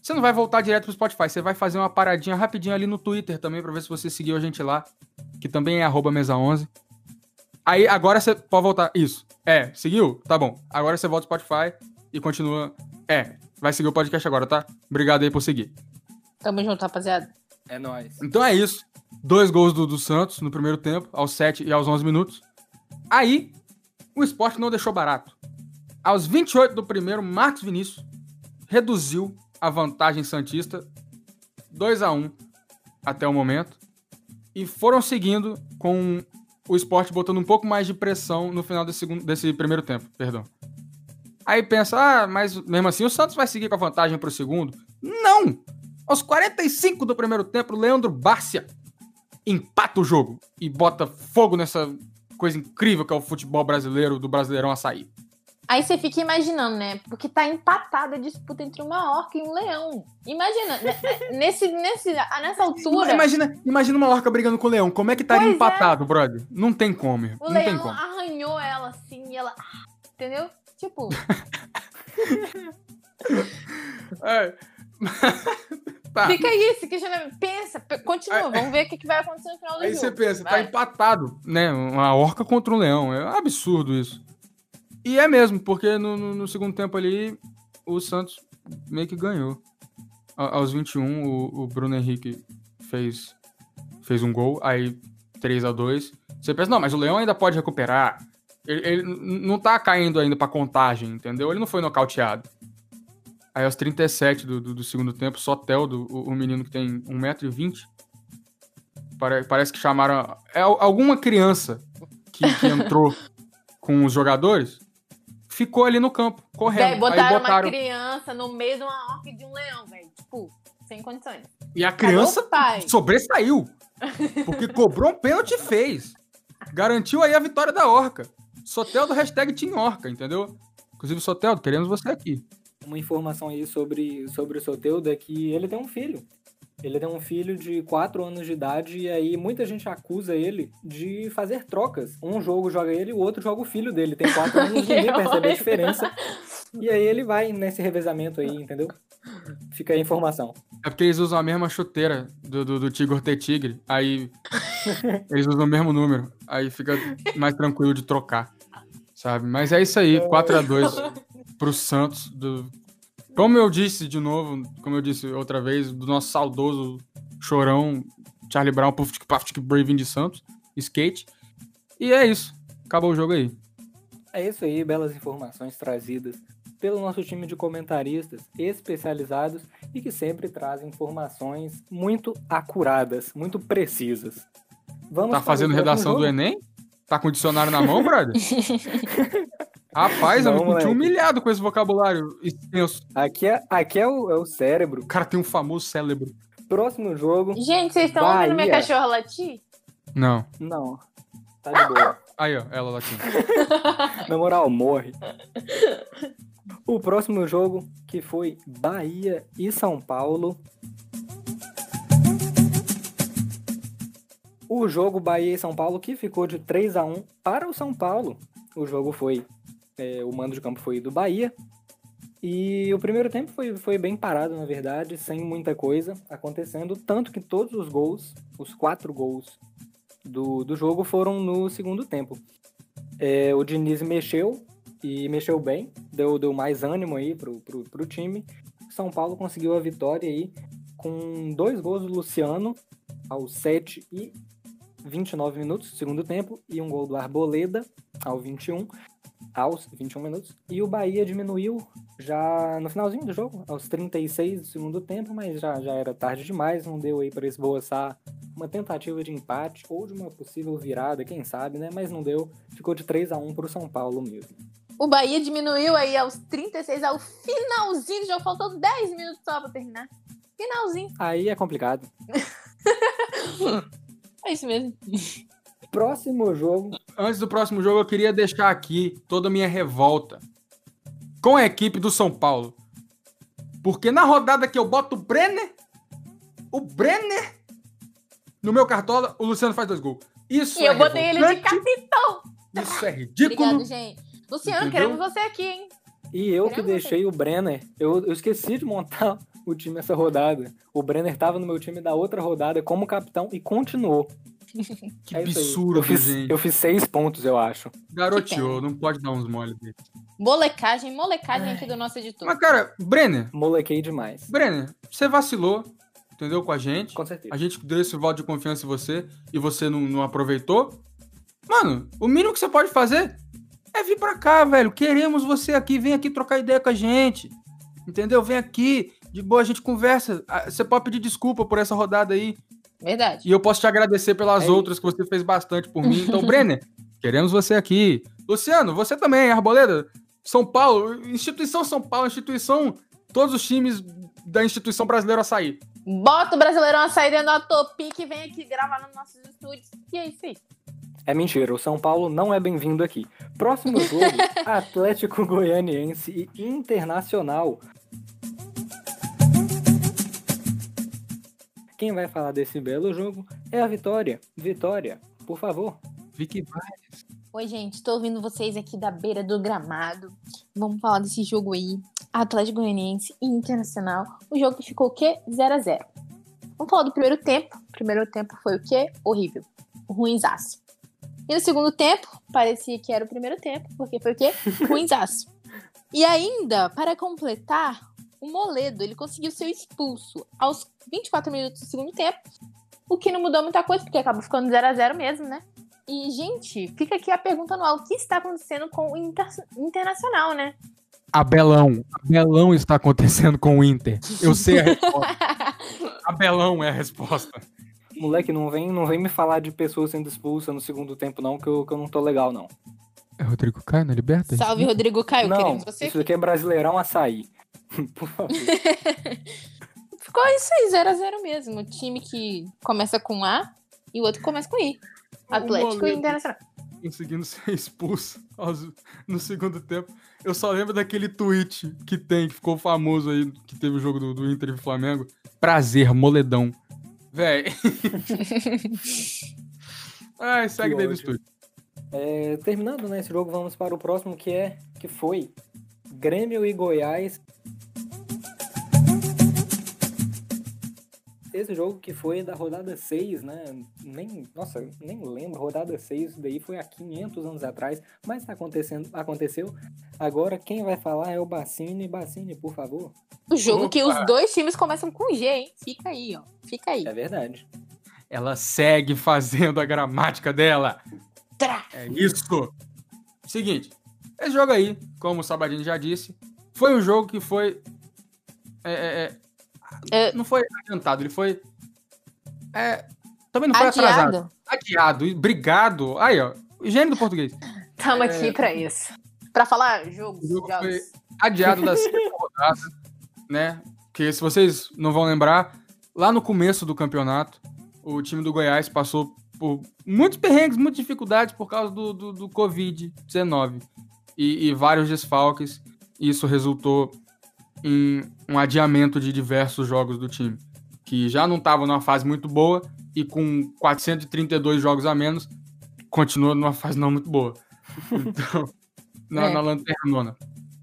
Speaker 2: você não vai voltar direto pro Spotify, você vai fazer uma paradinha rapidinho ali no Twitter também pra ver se você seguiu a gente lá, que também é arroba mesa11. Aí agora você pode voltar. Isso. É, seguiu? Tá bom. Agora você volta pro Spotify e continua. É, vai seguir o podcast agora, tá? Obrigado aí por seguir.
Speaker 3: Tamo junto, rapaziada.
Speaker 1: É nóis.
Speaker 2: Então é isso. Dois gols do, do Santos no primeiro tempo, aos 7 e aos 11 minutos. Aí, o esporte não deixou barato. Aos 28 do primeiro, Marcos Vinícius reduziu a vantagem Santista 2 a 1 até o momento. E foram seguindo com o esporte botando um pouco mais de pressão no final desse, segundo, desse primeiro tempo. Perdão. Aí pensa, ah, mas mesmo assim o Santos vai seguir com a vantagem pro segundo. Não! Aos 45 do primeiro tempo, Leandro Bárcia empata o jogo e bota fogo nessa coisa incrível que é o futebol brasileiro, do Brasileirão Açaí.
Speaker 3: Aí você fica imaginando, né? Porque tá empatada a disputa entre uma orca e um leão. Imagina, né, nesse, nesse, nessa altura.
Speaker 2: Imagina, imagina uma orca brigando com o leão. Como é que estaria
Speaker 3: é.
Speaker 2: empatado, brother? Não tem como.
Speaker 3: O
Speaker 2: não
Speaker 3: leão
Speaker 2: como.
Speaker 3: arranhou ela assim e ela. Entendeu? Tipo,
Speaker 2: É. tá.
Speaker 3: fica aí esse questionamento. Pensa, pe- continua,
Speaker 2: Aí-
Speaker 3: vamos ver o que, que vai acontecer no final do
Speaker 2: Aí
Speaker 3: jogo.
Speaker 2: você pensa, tá
Speaker 3: Vai.
Speaker 2: empatado, né? Uma orca contra um leão. É um absurdo isso. E é mesmo, porque no, no- no segundo tempo ali, o Santos meio que ganhou. A- aos 21, o, o Bruno Henrique fez, fez um gol, aí 3 a 2 Você pensa, não, mas o leão ainda pode recuperar. Ele, ele não tá caindo ainda pra contagem, entendeu? Ele não foi nocauteado. Aí aos 37 do, do, do segundo tempo, Soteldo, o, o menino que tem 1,20m, Pare- parece que chamaram. É al- alguma criança que, que entrou com os jogadores ficou ali no campo, correndo.
Speaker 3: Véi, botaram,
Speaker 2: Aí botaram.
Speaker 3: uma criança no meio de uma orca e de um leão, velho. Tipo, sem condições.
Speaker 2: E a criança
Speaker 3: pai?
Speaker 2: sobressaiu. Porque cobrou um pênalti e fez. Garantiu aí a vitória da Orca. Soteldo hashtag Team Orca, entendeu? Inclusive, Soteldo, queremos você aqui.
Speaker 1: Uma informação aí sobre, sobre o Soteudo é que ele tem um filho. Ele tem um filho de 4 anos de idade e aí muita gente acusa ele de fazer trocas. Um jogo joga ele, o outro joga o filho dele. Tem 4 anos, ninguém percebe a diferença. E aí ele vai nesse revezamento aí, entendeu? Fica aí a informação.
Speaker 2: É porque eles usam a mesma chuteira do, do, do Tigre ter Tigre. Aí eles usam o mesmo número. Aí fica mais tranquilo de trocar. Sabe? Mas é isso aí, 4x2 pro Santos. Do... Como eu disse de novo, como eu disse outra vez, do nosso saudoso chorão Charlie Brown, Puftic Puftic Braving de Santos, skate. E é isso. Acabou o jogo aí.
Speaker 1: É isso aí, belas informações trazidas pelo nosso time de comentaristas especializados e que sempre trazem informações muito acuradas, muito precisas. Vamos
Speaker 2: Tá fazendo redação do? Enem? Tá com o dicionário na mão, brother? Rapaz, eu
Speaker 1: Não,
Speaker 2: me senti
Speaker 1: moleque.
Speaker 2: humilhado com esse vocabulário extenso.
Speaker 1: Aqui é, aqui é, o, é o cérebro.
Speaker 2: O cara tem um famoso cérebro.
Speaker 1: Próximo jogo.
Speaker 3: Gente, vocês estão ouvindo minha cachorra latir?
Speaker 2: Não.
Speaker 1: Não. Tá de boa.
Speaker 2: Aí, ó, ela latindo.
Speaker 1: Na moral, morre. O próximo jogo, que foi Bahia e São Paulo. O jogo Bahia e São Paulo que ficou de 3 a 1 para o São Paulo. O jogo foi. É, o mando de campo foi do Bahia. E o primeiro tempo foi, foi bem parado, na verdade, sem muita coisa acontecendo. Tanto que todos os gols, os quatro gols do, do jogo, foram no segundo tempo. É, o Diniz mexeu e mexeu bem, deu, deu mais ânimo aí pro, pro, pro time. São Paulo conseguiu a vitória aí com dois gols do Luciano aos 7 e 29 minutos do segundo tempo e um gol do Arboleda ao 21 aos 21 minutos. E o Bahia diminuiu já no finalzinho do jogo, aos 36 do segundo tempo, mas já, já era tarde demais, não deu aí para esboçar uma tentativa de empate ou de uma possível virada, quem sabe, né? Mas não deu, ficou de 3 a 1 pro São Paulo mesmo.
Speaker 3: O Bahia diminuiu aí aos 36, ao finalzinho do jogo. Faltou 10 minutos só pra terminar. Finalzinho.
Speaker 1: Aí é complicado.
Speaker 3: É isso mesmo.
Speaker 1: Próximo jogo,
Speaker 2: Antes do próximo jogo, eu queria deixar aqui toda a minha revolta com a equipe do São Paulo. Porque na rodada que eu boto o Brenner, o Brenner, no meu cartola, o Luciano faz dois gols. Isso
Speaker 3: E
Speaker 2: é
Speaker 3: eu botei ele de capitão.
Speaker 2: Isso é ridículo.
Speaker 3: Obrigado, gente. Luciano,
Speaker 2: Entendeu?
Speaker 3: queremos você aqui, hein?
Speaker 1: e eu que
Speaker 3: Caramba,
Speaker 1: deixei o Brenner, eu, eu esqueci de montar o time essa rodada. O Brenner tava no meu time da outra rodada como capitão e continuou.
Speaker 2: Que
Speaker 1: É
Speaker 2: absurdo,
Speaker 1: eu fiz,
Speaker 2: gente.
Speaker 1: eu fiz seis pontos, eu acho.
Speaker 2: Garoteou, não pode dar uns mole dele.
Speaker 3: Molecagem, molecagem aqui do nosso editor.
Speaker 2: Mas, cara, Brenner,
Speaker 1: Molequei demais.
Speaker 2: Brenner, você vacilou, entendeu? Com a gente.
Speaker 1: Com certeza.
Speaker 2: A gente deu esse voto de confiança em você e você não, não aproveitou. Mano, o mínimo que você pode fazer é vir pra cá, velho. Queremos você aqui. Vem aqui trocar ideia com a gente. Entendeu? Vem aqui. De boa, a gente conversa. Ah, Você pode pedir desculpa por essa rodada aí.
Speaker 3: Verdade.
Speaker 2: E eu posso te agradecer pelas
Speaker 1: É
Speaker 2: outras que você fez bastante por mim. Então, Brenner, queremos você aqui. Luciano, você também, Arboleda. São Paulo, instituição São Paulo, instituição. Todos os times da instituição brasileira açaí.
Speaker 3: Bota o Brasileirão a sair dentro da Topic e vem aqui gravar nos nossos estúdios. E é isso aí.
Speaker 1: É mentira, o São Paulo não é bem-vindo aqui. Próximo jogo, Atlético Goianiense e Internacional. Quem vai falar desse belo jogo é a Vitória. Vitória, por favor.
Speaker 2: Vicky Vales.
Speaker 3: Oi, gente, tô ouvindo vocês aqui da beira do gramado. Vamos falar desse jogo aí. Atlético Goianiense e Internacional. O jogo que ficou o quê? 0 a 0 Vamos falar do primeiro tempo. O primeiro tempo foi o quê? Horrível. Ruinzaço. E no segundo tempo, parecia que era o primeiro tempo, porque foi o quê? Ruinzaço. E ainda, para completar, o Moledo, ele conseguiu ser expulso aos 24 minutos do segundo tempo, o que não mudou muita coisa, porque acabou ficando 0 a 0 mesmo, né? E, gente, fica aqui a pergunta anual: o que está acontecendo com o Inter Internacional, né?
Speaker 2: Abelão. Abelão está acontecendo com o Inter. Eu sei a resposta. Abelão é a resposta.
Speaker 1: Moleque, não vem, não vem me falar de pessoas sendo expulsas no segundo tempo, não, que eu, que eu não tô legal, não.
Speaker 2: É Rodrigo Caio na Liberta?
Speaker 3: Salve, Rodrigo Caio,
Speaker 1: não,
Speaker 3: queremos você.
Speaker 1: Isso aqui é Brasileirão Açaí. Por favor.
Speaker 3: Ficou isso aí, 0 a 0 mesmo. O time que começa com A e o outro começa com I. Atlético e Internacional.
Speaker 2: Conseguindo ser expulso aos- no segundo tempo. Eu só lembro daquele tweet que tem, que ficou famoso aí, que teve o jogo do, do Inter e Flamengo. Prazer, moledão. Véi. Ai, segue daí no
Speaker 1: ódio.
Speaker 2: estúdio.
Speaker 1: É, terminando né, esse jogo, vamos para o próximo que é que foi Grêmio e Goiás. Esse jogo que foi da rodada 6, né? Nem, nossa, nem lembro, rodada 6, isso daí foi há 500 anos atrás, mas tá acontecendo, aconteceu. Agora quem vai falar é o Bacini. Bacini, por favor.
Speaker 3: O jogo que
Speaker 2: Opa.
Speaker 3: os dois times começam com G, hein? Fica aí, ó. Fica aí.
Speaker 1: É verdade.
Speaker 2: Ela segue fazendo a gramática dela.
Speaker 3: Trá.
Speaker 2: É isso. Seguinte, esse jogo aí, como o Sabadini já disse, foi um jogo que foi. é, é, é,
Speaker 3: É.
Speaker 2: Não foi adiantado, ele foi. é, também não foi atrasado.
Speaker 3: Adiado.
Speaker 2: Adiado. e Obrigado. Aí, ó. Gênio do português.
Speaker 3: Tamo
Speaker 2: É.
Speaker 3: aqui pra isso. Pra falar jogos,
Speaker 2: O jogo
Speaker 3: jogos.
Speaker 2: foi adiado da sexta rodada, né? Porque se vocês não vão lembrar, lá no começo do campeonato, o time do Goiás passou por muitos perrengues, muitas dificuldades por causa do, do, do Covid-19 e, e vários desfalques. Isso resultou em um adiamento de diversos jogos do time, que já não estava numa fase muito boa e com 432 jogos a menos, continua numa fase não muito boa. Então, na,
Speaker 3: É.
Speaker 2: na.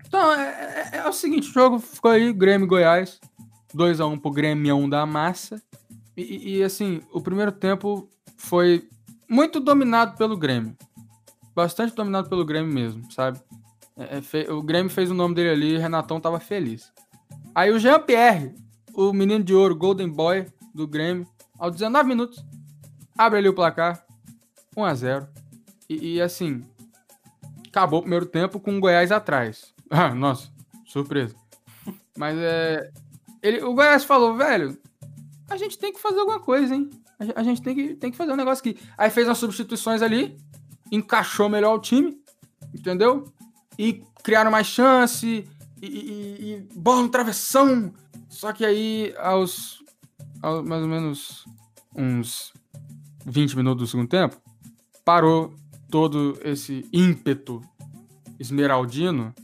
Speaker 2: Então, é, é- é o seguinte, o jogo ficou aí, Grêmio e Goiás, 2x1 pro Grêmio da massa. E- e, assim, o primeiro tempo foi muito dominado pelo Grêmio. Bastante dominado pelo Grêmio mesmo, sabe? É, é, fe- o Grêmio fez o nome dele ali e Renatão tava feliz. Aí o Jean-Pierre, o menino de ouro, Golden Boy do Grêmio, aos 19 minutos, abre ali o placar, 1x0. E, e, assim, acabou o primeiro tempo com o Goiás atrás. Ah, nossa, surpresa. Mas é. Ele, o Goiás falou, velho, a gente tem que fazer alguma coisa, hein? A A gente tem que, tem que fazer um negócio aqui. Aí fez umas substituições ali, encaixou melhor o time, entendeu? E criaram mais chance, e, e- e- bola no travessão. Só que aí, aos, aos mais ou menos uns 20 minutos do segundo tempo, parou todo esse ímpeto esmeraldino.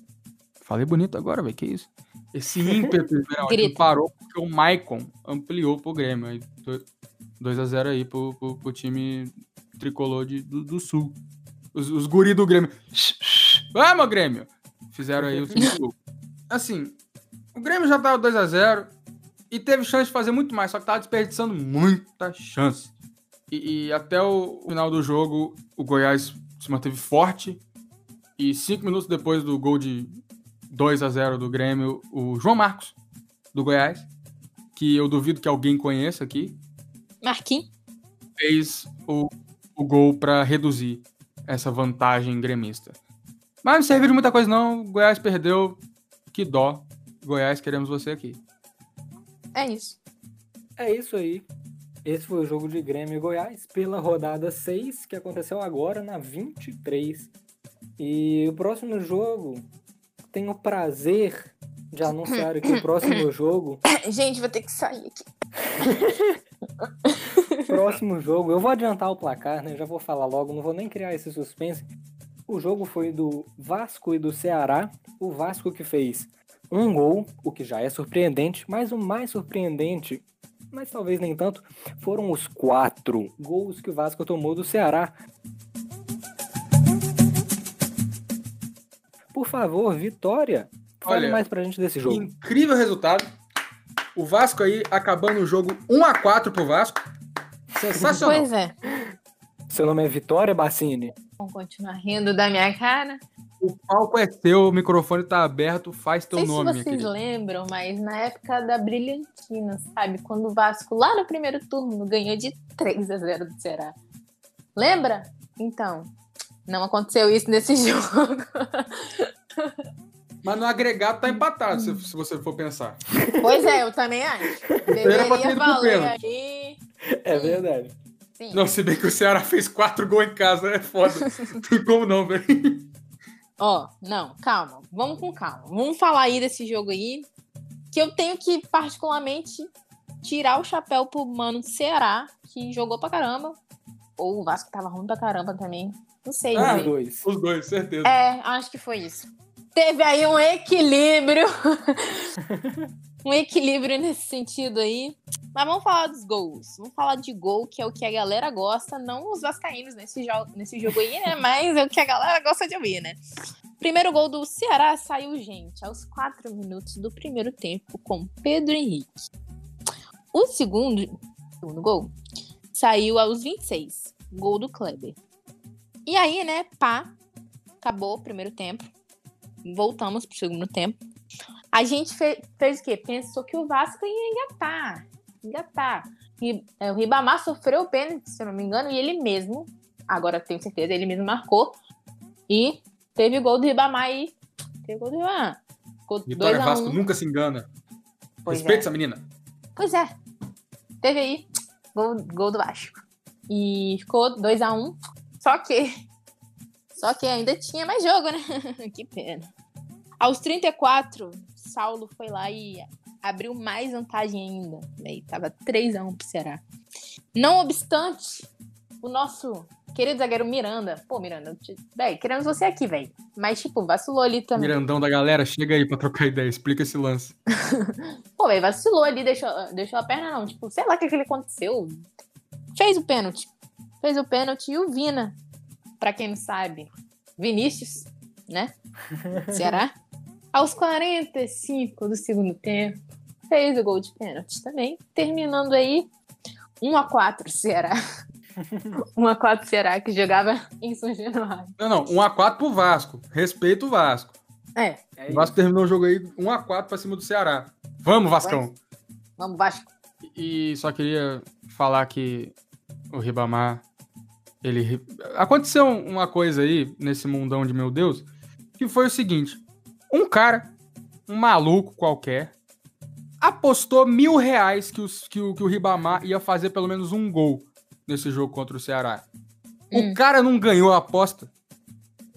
Speaker 2: Falei bonito agora, velho, que isso? Esse ímpeto esmeraldino parou porque o Maicon ampliou pro Grêmio. Aí, 2x0 aí pro, pro, pro time tricolor de, do, do Sul. Os, os guri do Grêmio. Vamos, Grêmio! Fizeram aí o segundo gol. Assim, o Grêmio já tava 2x0 e teve chance de fazer muito mais, só que tava desperdiçando muita chance. E, e até o final do jogo, o Goiás se manteve forte. E cinco minutos depois do gol de 2 a 0 do Grêmio, o João Marcos, do Goiás, que eu duvido que alguém conheça aqui,
Speaker 3: Marquinhos.
Speaker 2: fez o, o gol para reduzir essa vantagem gremista. Mas não serviu de muita coisa, não. O Goiás perdeu. Que dó. Goiás, queremos você aqui.
Speaker 3: É isso.
Speaker 1: É isso aí. Esse foi o jogo de Grêmio e Goiás pela rodada 6, que aconteceu agora na 23. E o próximo jogo, tenho o prazer de anunciar aqui o próximo jogo.
Speaker 3: Gente, vou ter que sair aqui.
Speaker 1: Próximo jogo, eu vou adiantar o placar, né? Já vou falar logo, não vou nem criar esse suspense. O jogo foi do Vasco e do Ceará. O Vasco que fez um gol, o que já é surpreendente, mas o mais surpreendente, mas talvez nem tanto, foram os quatro gols que o Vasco tomou do Ceará. Por favor, Vitória, fale
Speaker 2: Olha,
Speaker 1: mais pra gente desse jogo.
Speaker 2: Incrível resultado. O Vasco aí acabando o jogo 1x4 pro Vasco. Sensacional.
Speaker 3: Pois é.
Speaker 1: Seu nome é Vitória Bassini.
Speaker 3: Vamos continuar rindo da minha cara.
Speaker 2: O palco é seu, o microfone tá aberto, faz teu
Speaker 3: Não sei
Speaker 2: nome,
Speaker 3: se vocês lembram, mas na época da Brilhantina, sabe? Quando o Vasco, lá no primeiro turno, ganhou de 3 a 0 do Ceará. Lembra? Então, não aconteceu isso nesse jogo.
Speaker 2: Mas no agregado tá empatado, se, se você for pensar.
Speaker 3: pois é, eu também acho.
Speaker 2: Ter
Speaker 3: Deveria valer aí.
Speaker 1: É verdade.
Speaker 3: Sim.
Speaker 2: Não, se bem que o Ceará fez quatro gols em casa, é foda. Não tem como não, velho.
Speaker 3: Ó, não, calma. Vamos com calma. Vamos falar aí desse jogo aí. Que eu tenho que, particularmente, tirar o chapéu pro mano do Ceará, que jogou pra caramba. Ou o Vasco tava ruim pra caramba também. Não sei,
Speaker 2: Ah,
Speaker 1: Os dois.
Speaker 2: Os dois, certeza.
Speaker 3: É, acho que foi isso. Teve aí um equilíbrio. um equilíbrio nesse sentido aí. Mas vamos falar dos gols. Vamos falar de gol, que é o que a galera gosta, não os vascaínos nesse, jo nesse jogo aí, né? Mas é o que a galera gosta de ouvir, né? Primeiro gol do Ceará saiu, gente, aos 4 minutos do primeiro tempo, com Pedro Henrique. O segundo, segundo gol saiu aos 26, gol do Kleber. E aí, né, pá, acabou o primeiro tempo. Voltamos pro segundo tempo. A gente fe- fez o quê? Pensou que o Vasco ia engatar. Engatar. E, é, o Ribamar sofreu o pênalti, se eu não me engano, e ele mesmo, agora tenho certeza, ele mesmo marcou. E teve gol do Ribamar aí. Teve gol do Ribamar. Ficou
Speaker 2: Vitória
Speaker 3: 2 a
Speaker 2: Vasco
Speaker 3: 1.
Speaker 2: nunca se engana.
Speaker 3: Pois
Speaker 2: Respeita
Speaker 3: é.
Speaker 2: essa menina.
Speaker 3: Pois é. Teve aí gol, gol do Vasco. E ficou 2 a 1 Só que. Só que ainda tinha mais jogo, né? que pena. Aos 34, Saulo foi lá e abriu mais vantagem ainda. Aí tava 3 a 1 pro Ceará. Não obstante, o nosso querido zagueiro Miranda. Pô, Miranda, véi, queremos você aqui, velho. Mas, tipo, vacilou ali também.
Speaker 2: Mirandão da galera, chega aí pra trocar ideia, explica esse lance.
Speaker 3: Pô, velho, vacilou ali, deixou, deixou a perna não. Tipo, sei lá o que, que ele aconteceu. Fez o pênalti. Fez o pênalti e o Vina, pra quem não sabe, Vinícius, né? Ceará. Aos 45 do segundo tempo, fez o gol de pênalti também. Terminando aí 1 a 4 Ceará. 1 a 4 Ceará, que jogava em São Januário.
Speaker 2: Não, não, 1x4 pro Vasco. Respeita o Vasco.
Speaker 3: É,
Speaker 1: É
Speaker 2: O. Vasco terminou o jogo aí 1x4 pra cima do Ceará. Vamos, Vascão!
Speaker 3: vamos, Vasco.
Speaker 2: E só queria falar que o Ribamar, ele. Aconteceu uma coisa aí, nesse mundão de meu Deus, que foi o seguinte: um cara, um maluco qualquer, apostou mil reais que, os, que, o, que o Ribamar ia fazer pelo menos um gol nesse jogo contra o Ceará.
Speaker 3: Hum.
Speaker 2: O cara não ganhou a aposta.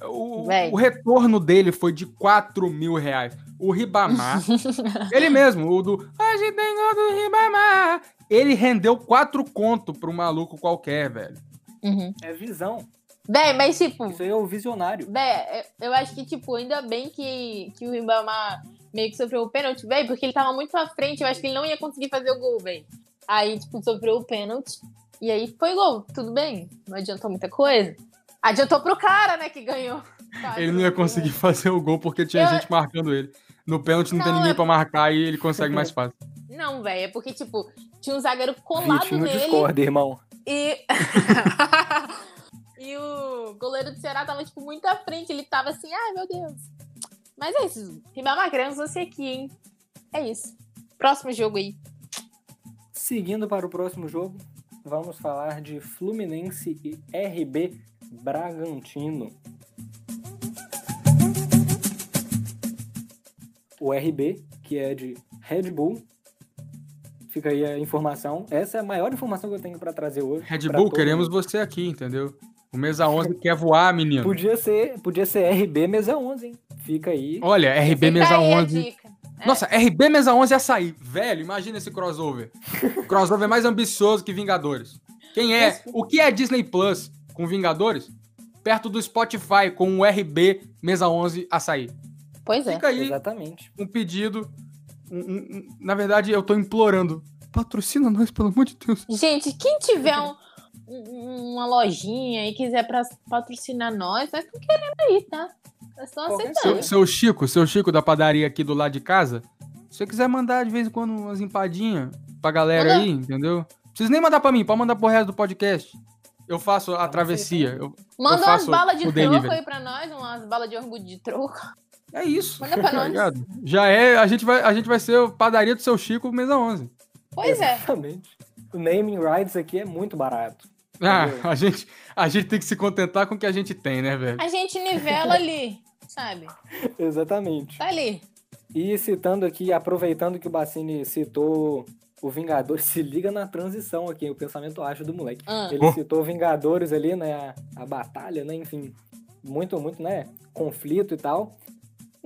Speaker 2: O, o retorno dele foi de 4 mil reais. O Ribamar, ele mesmo, o do Hoje tem gol do Ribamar. Ele rendeu 4 conto pro maluco qualquer, velho.
Speaker 3: Uhum.
Speaker 1: É visão.
Speaker 3: Véi, mas tipo,
Speaker 1: Isso aí é o visionário.
Speaker 3: Bé, eu acho que, tipo, ainda bem que, que o Ribamar meio que sofreu o pênalti, velho, porque ele tava muito à frente, eu acho que ele não ia conseguir fazer o gol, velho. Aí, tipo, sofreu o pênalti, e aí foi gol, tudo bem, não adiantou muita coisa. Adiantou pro cara, né, que ganhou.
Speaker 2: Ele não ia conseguir fazer o gol porque tinha
Speaker 3: Eu-
Speaker 2: gente marcando ele. No pênalti não, tem
Speaker 3: Não,
Speaker 2: ninguém
Speaker 3: é-
Speaker 2: pra marcar e ele consegue mais fácil.
Speaker 3: Não, velho, é porque, tipo, tinha um zagueiro colado
Speaker 1: Vitinho
Speaker 3: nele
Speaker 1: discorda, irmão.
Speaker 3: e... e o goleiro do Ceará tava, tipo, muito à frente, ele tava assim, ai, meu Deus. Mas é isso, Ribamar, queremos você aqui, hein. É isso. Próximo jogo aí.
Speaker 1: Seguindo para o próximo jogo, vamos falar de Fluminense e RB Bragantino. O RB, que é de Red Bull, fica aí a informação. Essa é a maior informação que eu tenho para trazer hoje.
Speaker 2: Red Bull, queremos
Speaker 1: mundo.
Speaker 2: você aqui, entendeu? O Mesa 11 quer voar, menino.
Speaker 1: Podia ser, podia ser RB Mesa 11, hein? Fica aí.
Speaker 2: Olha, RB
Speaker 3: Fica
Speaker 2: Mesa
Speaker 3: aí a
Speaker 2: 11.
Speaker 3: dica. É.
Speaker 2: Nossa, RB Mesa 11 ia sair. Velho, imagina esse crossover. crossover mais ambicioso que Vingadores. Quem é? O que é Disney Plus com Vingadores? Perto do Spotify com o RB Mesa 11 açaí.
Speaker 3: Pois é.
Speaker 2: Fica aí
Speaker 1: Exatamente.
Speaker 2: um pedido. Um- um- um- na verdade, eu tô implorando. Patrocina nós, pelo amor de Deus.
Speaker 3: Gente, quem tiver um- um- uma lojinha e quiser pra, patrocinar nós, nós estamos querendo aí, tá? Nós estamos aceitando.
Speaker 2: Seu, seu Chico, seu Chico da padaria aqui do lado de casa, se você quiser mandar de vez em quando umas empadinhas pra galera
Speaker 3: Manda.
Speaker 2: aí, entendeu? Não precisa nem mandar pra mim, pode mandar pro resto do podcast. Eu faço a travessia. eu-
Speaker 3: Manda
Speaker 2: eu
Speaker 3: umas balas de troco
Speaker 2: delivery.
Speaker 3: aí pra nós, umas balas de orgulho de troco.
Speaker 2: É isso.
Speaker 3: Manda pra
Speaker 2: tá
Speaker 3: nós.
Speaker 2: ligado? Já é, a gente vai, a gente vai ser o padaria do seu Chico mesa 11.
Speaker 3: Pois é.
Speaker 1: Exatamente. O naming rights aqui é muito barato.
Speaker 2: Ah,
Speaker 1: Entendeu?
Speaker 2: a gente, a gente tem que se contentar com o que a gente tem, né, velho?
Speaker 3: A gente nivela ali, sabe?
Speaker 1: Exatamente.
Speaker 3: Tá ali.
Speaker 1: E citando aqui, aproveitando que o Bacini citou o Vingadores, se liga na transição aqui, o pensamento acho do moleque.
Speaker 3: Ah.
Speaker 1: Ele citou Vingadores ali, né? A, a batalha, né? Enfim, muito, muito, né? Conflito e tal.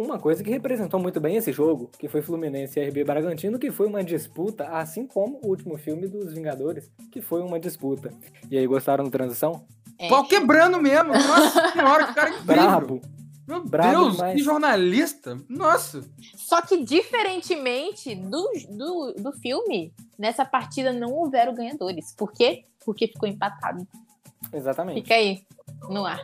Speaker 1: Uma coisa que representou muito bem esse jogo, que foi Fluminense e RB Bragantino, que foi uma disputa, assim como o último filme dos Vingadores, que foi uma disputa. E aí, gostaram da transição?
Speaker 3: É.
Speaker 2: Pau quebrando mesmo. Nossa senhora, que cara incrível.
Speaker 1: Brabo!
Speaker 2: Meu
Speaker 1: Brabo
Speaker 2: Deus,
Speaker 1: demais.
Speaker 2: que jornalista. Nossa.
Speaker 3: Só que, diferentemente do, do, do filme, nessa partida não houveram ganhadores. Por quê? Porque ficou empatado.
Speaker 1: Exatamente.
Speaker 3: Fica aí, no ar.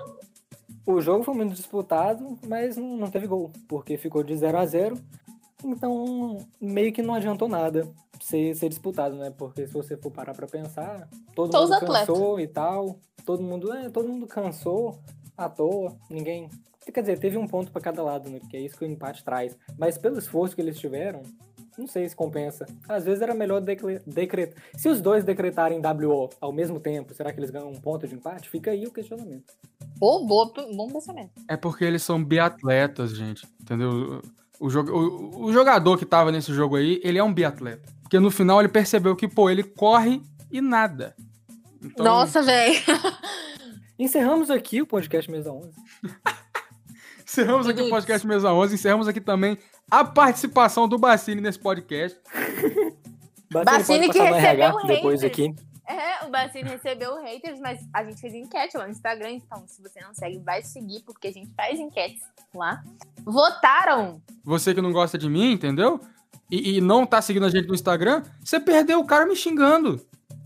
Speaker 1: O jogo foi muito disputado, mas não, teve gol, porque ficou de 0 a 0 Então, meio que não adiantou nada ser, ser disputado, né? Porque se você for parar pra pensar, todo
Speaker 3: Todos
Speaker 1: mundo cansou e tal. Todo mundo, é, todo mundo cansou à toa, ninguém. Quer dizer, teve um ponto pra cada lado, né? Porque é isso que o empate traz. Mas pelo esforço que eles tiveram, não sei se compensa. Às vezes era melhor decretar. Se os dois decretarem WO ao mesmo tempo, será que eles ganham um ponto de empate? Fica aí o questionamento.
Speaker 3: Pô, boa, bom pensamento.
Speaker 2: É porque eles são biatletas, gente. Entendeu? O, jogo, o, o jogador que tava nesse jogo aí, ele é um biatleta. Porque no final ele percebeu que, pô, ele corre e nada. Então,
Speaker 3: Nossa, velho.
Speaker 1: Encerramos aqui o podcast Mesa 11.
Speaker 2: Encerramos aqui o podcast Mesa 11. Encerramos aqui também a participação do Bacini nesse podcast.
Speaker 3: Bacini
Speaker 1: pode
Speaker 3: que recebeu
Speaker 1: depois
Speaker 3: haters.
Speaker 1: aqui.
Speaker 3: É, o Bacini recebeu haters, mas a gente fez enquete lá no Instagram, então se você não segue, vai seguir, porque a gente faz enquetes lá. Votaram!
Speaker 2: Você que não gosta de mim, entendeu? E, e não tá seguindo a gente no Instagram, você perdeu o cara me xingando.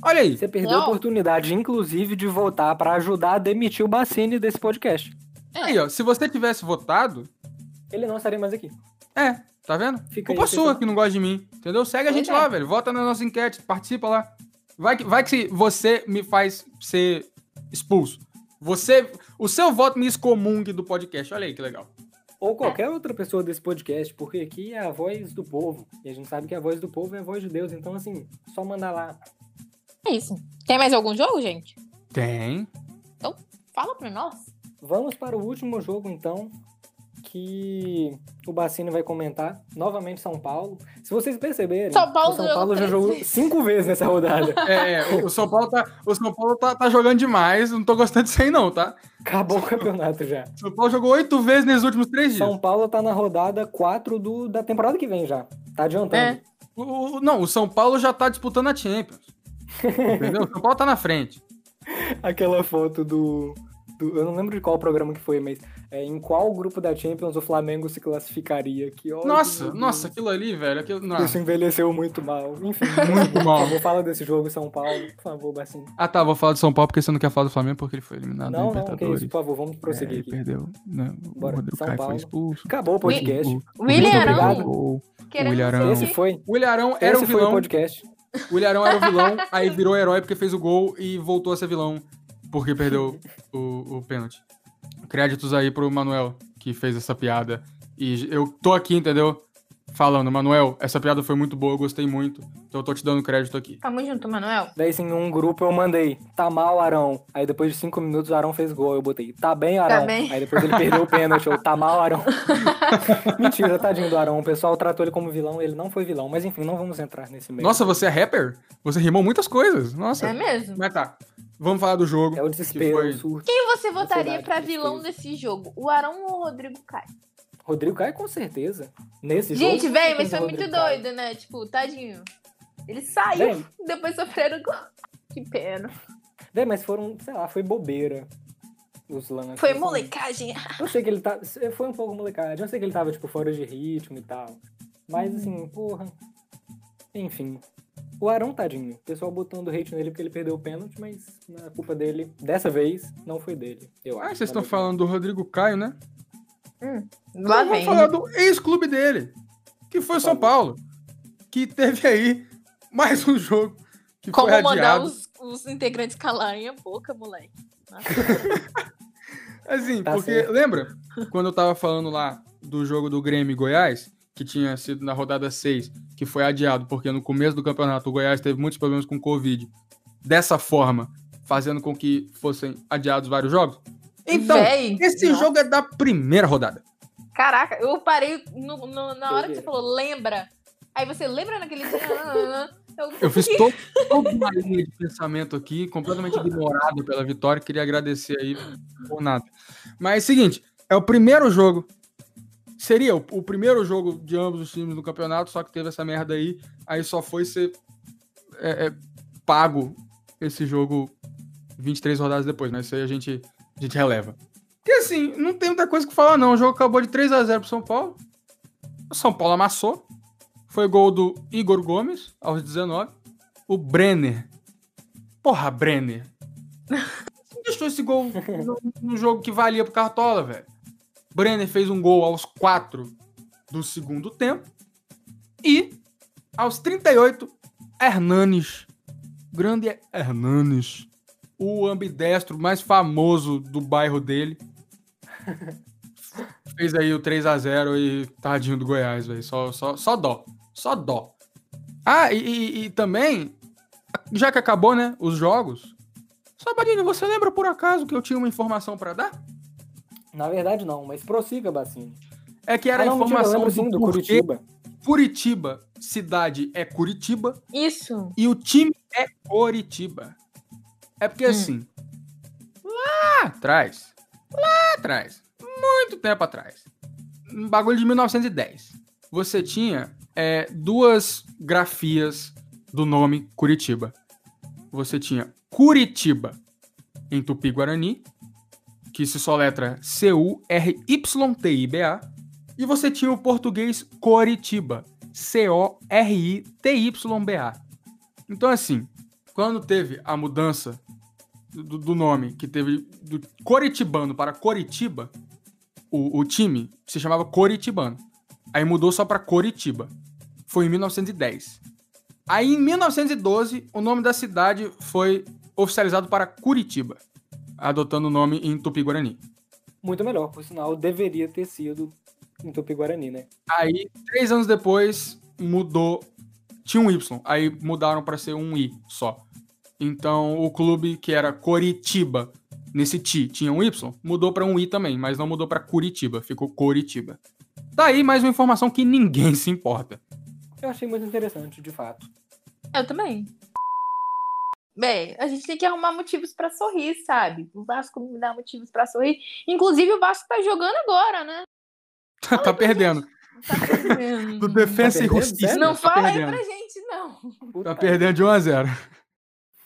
Speaker 2: Olha aí.
Speaker 1: Você perdeu
Speaker 3: Não.
Speaker 1: a oportunidade, inclusive, de votar pra ajudar a demitir o Bacini desse podcast.
Speaker 2: Aí, ó. Se você tivesse votado,
Speaker 1: Ele não estaria mais aqui.
Speaker 2: é, tá vendo?
Speaker 1: Fica aí
Speaker 2: Culpa
Speaker 1: a
Speaker 2: sua que não gosta de mim, entendeu? Segue a gente
Speaker 3: é.
Speaker 2: lá, velho. Vota na nossa enquete, participa lá. Vai que, vai que você me faz ser expulso. Você, o seu voto me excomungue do podcast. Olha aí que legal.
Speaker 1: Ou qualquer outra pessoa desse podcast, porque aqui é a voz do povo. E a gente sabe que a voz do povo é a voz de Deus. Então, assim, só mandar lá.
Speaker 3: É isso. Tem mais algum jogo, gente?
Speaker 2: Tem.
Speaker 3: Fala pra nós.
Speaker 1: Vamos para o último jogo, então, que o Bacini vai comentar. Novamente São Paulo. Se vocês perceberem,
Speaker 3: São Paulo
Speaker 1: o São Paulo já jogou
Speaker 3: vezes.
Speaker 1: cinco vezes nessa rodada.
Speaker 2: É, é, o São Paulo, tá, o São Paulo tá, tá jogando demais. Não tô gostando disso aí, não, tá?
Speaker 1: Acabou o campeonato já.
Speaker 2: São Paulo jogou oito vezes nesses últimos três dias.
Speaker 1: São Paulo tá na rodada 4 do, da temporada que vem já. Tá adiantando.
Speaker 3: É.
Speaker 2: O- o- não, o São Paulo já tá disputando a Champions. Entendeu? O São Paulo tá na frente.
Speaker 1: Aquela foto do, do- Eu não lembro de qual programa que foi, mas é, em qual grupo da Champions o Flamengo se classificaria? Que ódio,
Speaker 2: Nossa,
Speaker 1: meu
Speaker 2: nossa, aquilo ali, velho. Aquilo, não.
Speaker 1: Isso envelheceu muito mal. Enfim,
Speaker 2: Muito mal.
Speaker 1: favor, fala desse jogo, São Paulo. Por favor, Bacinho.
Speaker 2: Ah, tá, vou falar do São Paulo porque você não quer falar do Flamengo porque ele foi eliminado
Speaker 1: Não, não, que isso, por favor, vamos
Speaker 2: É,
Speaker 1: prosseguir
Speaker 2: ele
Speaker 1: aqui.
Speaker 2: perdeu, né? O
Speaker 1: Bora,
Speaker 2: Rodrigo
Speaker 1: São
Speaker 2: Caio
Speaker 1: Paulo.
Speaker 2: foi expulso.
Speaker 1: Acabou o podcast.
Speaker 2: O,
Speaker 3: William
Speaker 2: Vitor
Speaker 3: Arão.
Speaker 1: obrigado.
Speaker 2: jogou.
Speaker 3: Queremos
Speaker 2: William Arão.
Speaker 1: Esse foi,
Speaker 2: O Ilharão era
Speaker 1: esse
Speaker 2: o
Speaker 1: foi o
Speaker 2: vilão.
Speaker 1: podcast.
Speaker 2: O Ilharão era o vilão, aí virou herói porque fez o gol e voltou a ser vilão porque perdeu o, o pênalti. Créditos aí pro Manuel, que fez essa piada. E eu tô aqui, entendeu? Falando, Manuel, essa piada foi muito boa, eu gostei muito. Então eu tô te dando crédito aqui.
Speaker 3: Tamo junto, Manuel.
Speaker 1: Daí, em um grupo eu mandei, tá mal, Arão. Aí depois de cinco minutos o Arão fez gol. Eu botei, tá bem, Arão.
Speaker 3: bem.
Speaker 1: Aí depois ele perdeu o pênalti. Eu, tá mal, Arão. Mentira, tadinho do Arão. O pessoal tratou ele como vilão, ele não foi vilão. Mas enfim, não vamos entrar nesse meio.
Speaker 2: Nossa, você é rapper? Você rimou muitas coisas. Nossa.
Speaker 3: É mesmo?
Speaker 2: Mas tá. Vamos falar do jogo.
Speaker 1: É o
Speaker 2: que
Speaker 1: desespero,
Speaker 2: foi-
Speaker 1: o surto.
Speaker 3: Quem você votaria
Speaker 1: tristeza.
Speaker 3: vilão desse jogo? O Arão ou o Rodrigo Caio?
Speaker 1: Rodrigo Caio, com certeza. Nesse jogo.
Speaker 3: Gente, velho, mas foi muito
Speaker 1: Caio.
Speaker 3: doido, né? Tipo, tadinho. Ele saiu,
Speaker 1: Véi,
Speaker 3: depois sofreram gol. Que pena.
Speaker 1: Véi, mas foram, sei lá, foi bobeira os lances.
Speaker 3: Foi
Speaker 1: assim.
Speaker 3: molecagem.
Speaker 1: Eu sei que ele tá. Foi um pouco molecagem. Eu sei que ele tava, tipo, fora de ritmo e tal. Mas assim, porra. Enfim. O Arão, tadinho. O pessoal botando hate nele porque ele perdeu o pênalti, mas a culpa dele, dessa vez, não foi dele. Eu
Speaker 2: Ah,
Speaker 1: acho.
Speaker 2: vocês estão falando do Rodrigo Caio, né?
Speaker 3: Lá
Speaker 2: Eu vou
Speaker 3: vem.
Speaker 2: falar do ex-clube dele, que foi
Speaker 1: Por
Speaker 2: São. Paulo, que teve aí mais um jogo que
Speaker 3: Como
Speaker 2: foi
Speaker 3: mandar
Speaker 2: adiado.
Speaker 3: os, os integrantes calarem a boca, moleque.
Speaker 2: Assim,
Speaker 1: Tá
Speaker 2: porque
Speaker 1: certo.
Speaker 2: lembra quando eu tava falando lá do jogo do Grêmio e Goiás, que tinha sido na rodada 6, que foi adiado porque no começo do campeonato o Goiás teve muitos problemas com Covid. Dessa forma, fazendo com que fossem adiados vários jogos. Então,
Speaker 3: Véi,
Speaker 2: esse
Speaker 3: nossa.
Speaker 2: jogo é da primeira rodada.
Speaker 3: Caraca, eu parei no- no- na hora que você falou, lembra? Aí você lembra naquele dia? Ah.
Speaker 2: Eu fiz todo, toda uma linha de pensamento aqui, completamente ignorado pela vitória. Queria agradecer aí por nada. Mas seguinte, é o primeiro jogo. Seria o, o primeiro jogo de ambos os times no campeonato, só que teve essa merda aí. Aí só foi ser é, é, pago esse jogo 23 rodadas depois, mas isso aí a gente, a gente releva. E assim, não tem muita coisa que falar, não. O jogo acabou de 3 a 0 pro São Paulo. O São Paulo amassou. Foi gol do Igor Gomes, aos 19. O Brenner. Porra, Brenner. Você deixou esse gol no, no jogo que valia pro Cartola, velho. Brenner fez um gol aos 4 do segundo tempo. E, aos 38, Hernanes. Grande Hernanes. O ambidestro mais famoso do bairro dele. Fez aí o 3 a 0 e tadinho do Goiás, velho. Só, só, só dó. Só dó. Ah, e, e- e também, já que acabou, né, os jogos. Sabadinho, você lembra por acaso que eu tinha uma informação pra dar?
Speaker 1: Na verdade, não, mas prossiga, Bacine.
Speaker 2: É que era
Speaker 1: ah,
Speaker 2: a
Speaker 1: não,
Speaker 2: informação
Speaker 1: do Curitiba.
Speaker 2: Curitiba, cidade é Curitiba
Speaker 3: Isso.
Speaker 2: e o time é Coritiba. É porque
Speaker 3: Hum.
Speaker 2: assim, lá atrás, lá atrás, muito tempo atrás, um bagulho de 1910, você tinha é, duas grafias do nome Curitiba. Você tinha Curitiba em Tupi-Guarani, que se soletra C-U-R-Y-T-I-B-A, e você tinha o português Coritiba, C-O-R-I-T-Y-B-A. Então, assim, quando teve a mudança do, do nome, que teve do Coritibano para Coritiba, o, o time se chamava Coritibano. Aí mudou só para Coritiba. Foi em 1910. Aí, em 1912, o nome da cidade foi oficializado para Curitiba, adotando o nome em Tupi-Guarani.
Speaker 1: Muito melhor, por sinal, deveria ter sido em Tupi-Guarani, né?
Speaker 2: Aí, três anos depois, mudou. Tinha um Y. Aí mudaram para ser um I só. Então, o clube que era Coritiba, nesse Ti, tinha um Y, mudou para um I também, mas não mudou para Curitiba. Ficou Coritiba. Tá aí mais uma informação que ninguém se importa.
Speaker 1: Eu achei muito interessante, de fato.
Speaker 3: Eu também. Bem, a gente tem que arrumar motivos pra sorrir, sabe? O Vasco me dá motivos pra sorrir. Inclusive, o Vasco tá jogando agora, né?
Speaker 2: tá perdendo.
Speaker 3: Tá perdendo.
Speaker 2: Do Defensa
Speaker 1: Tá
Speaker 2: e? Justiça.
Speaker 3: Não
Speaker 2: tá
Speaker 3: fala aí
Speaker 2: perdendo.
Speaker 3: pra gente, não.
Speaker 1: Puta
Speaker 2: Tá perdendo de 1 a 0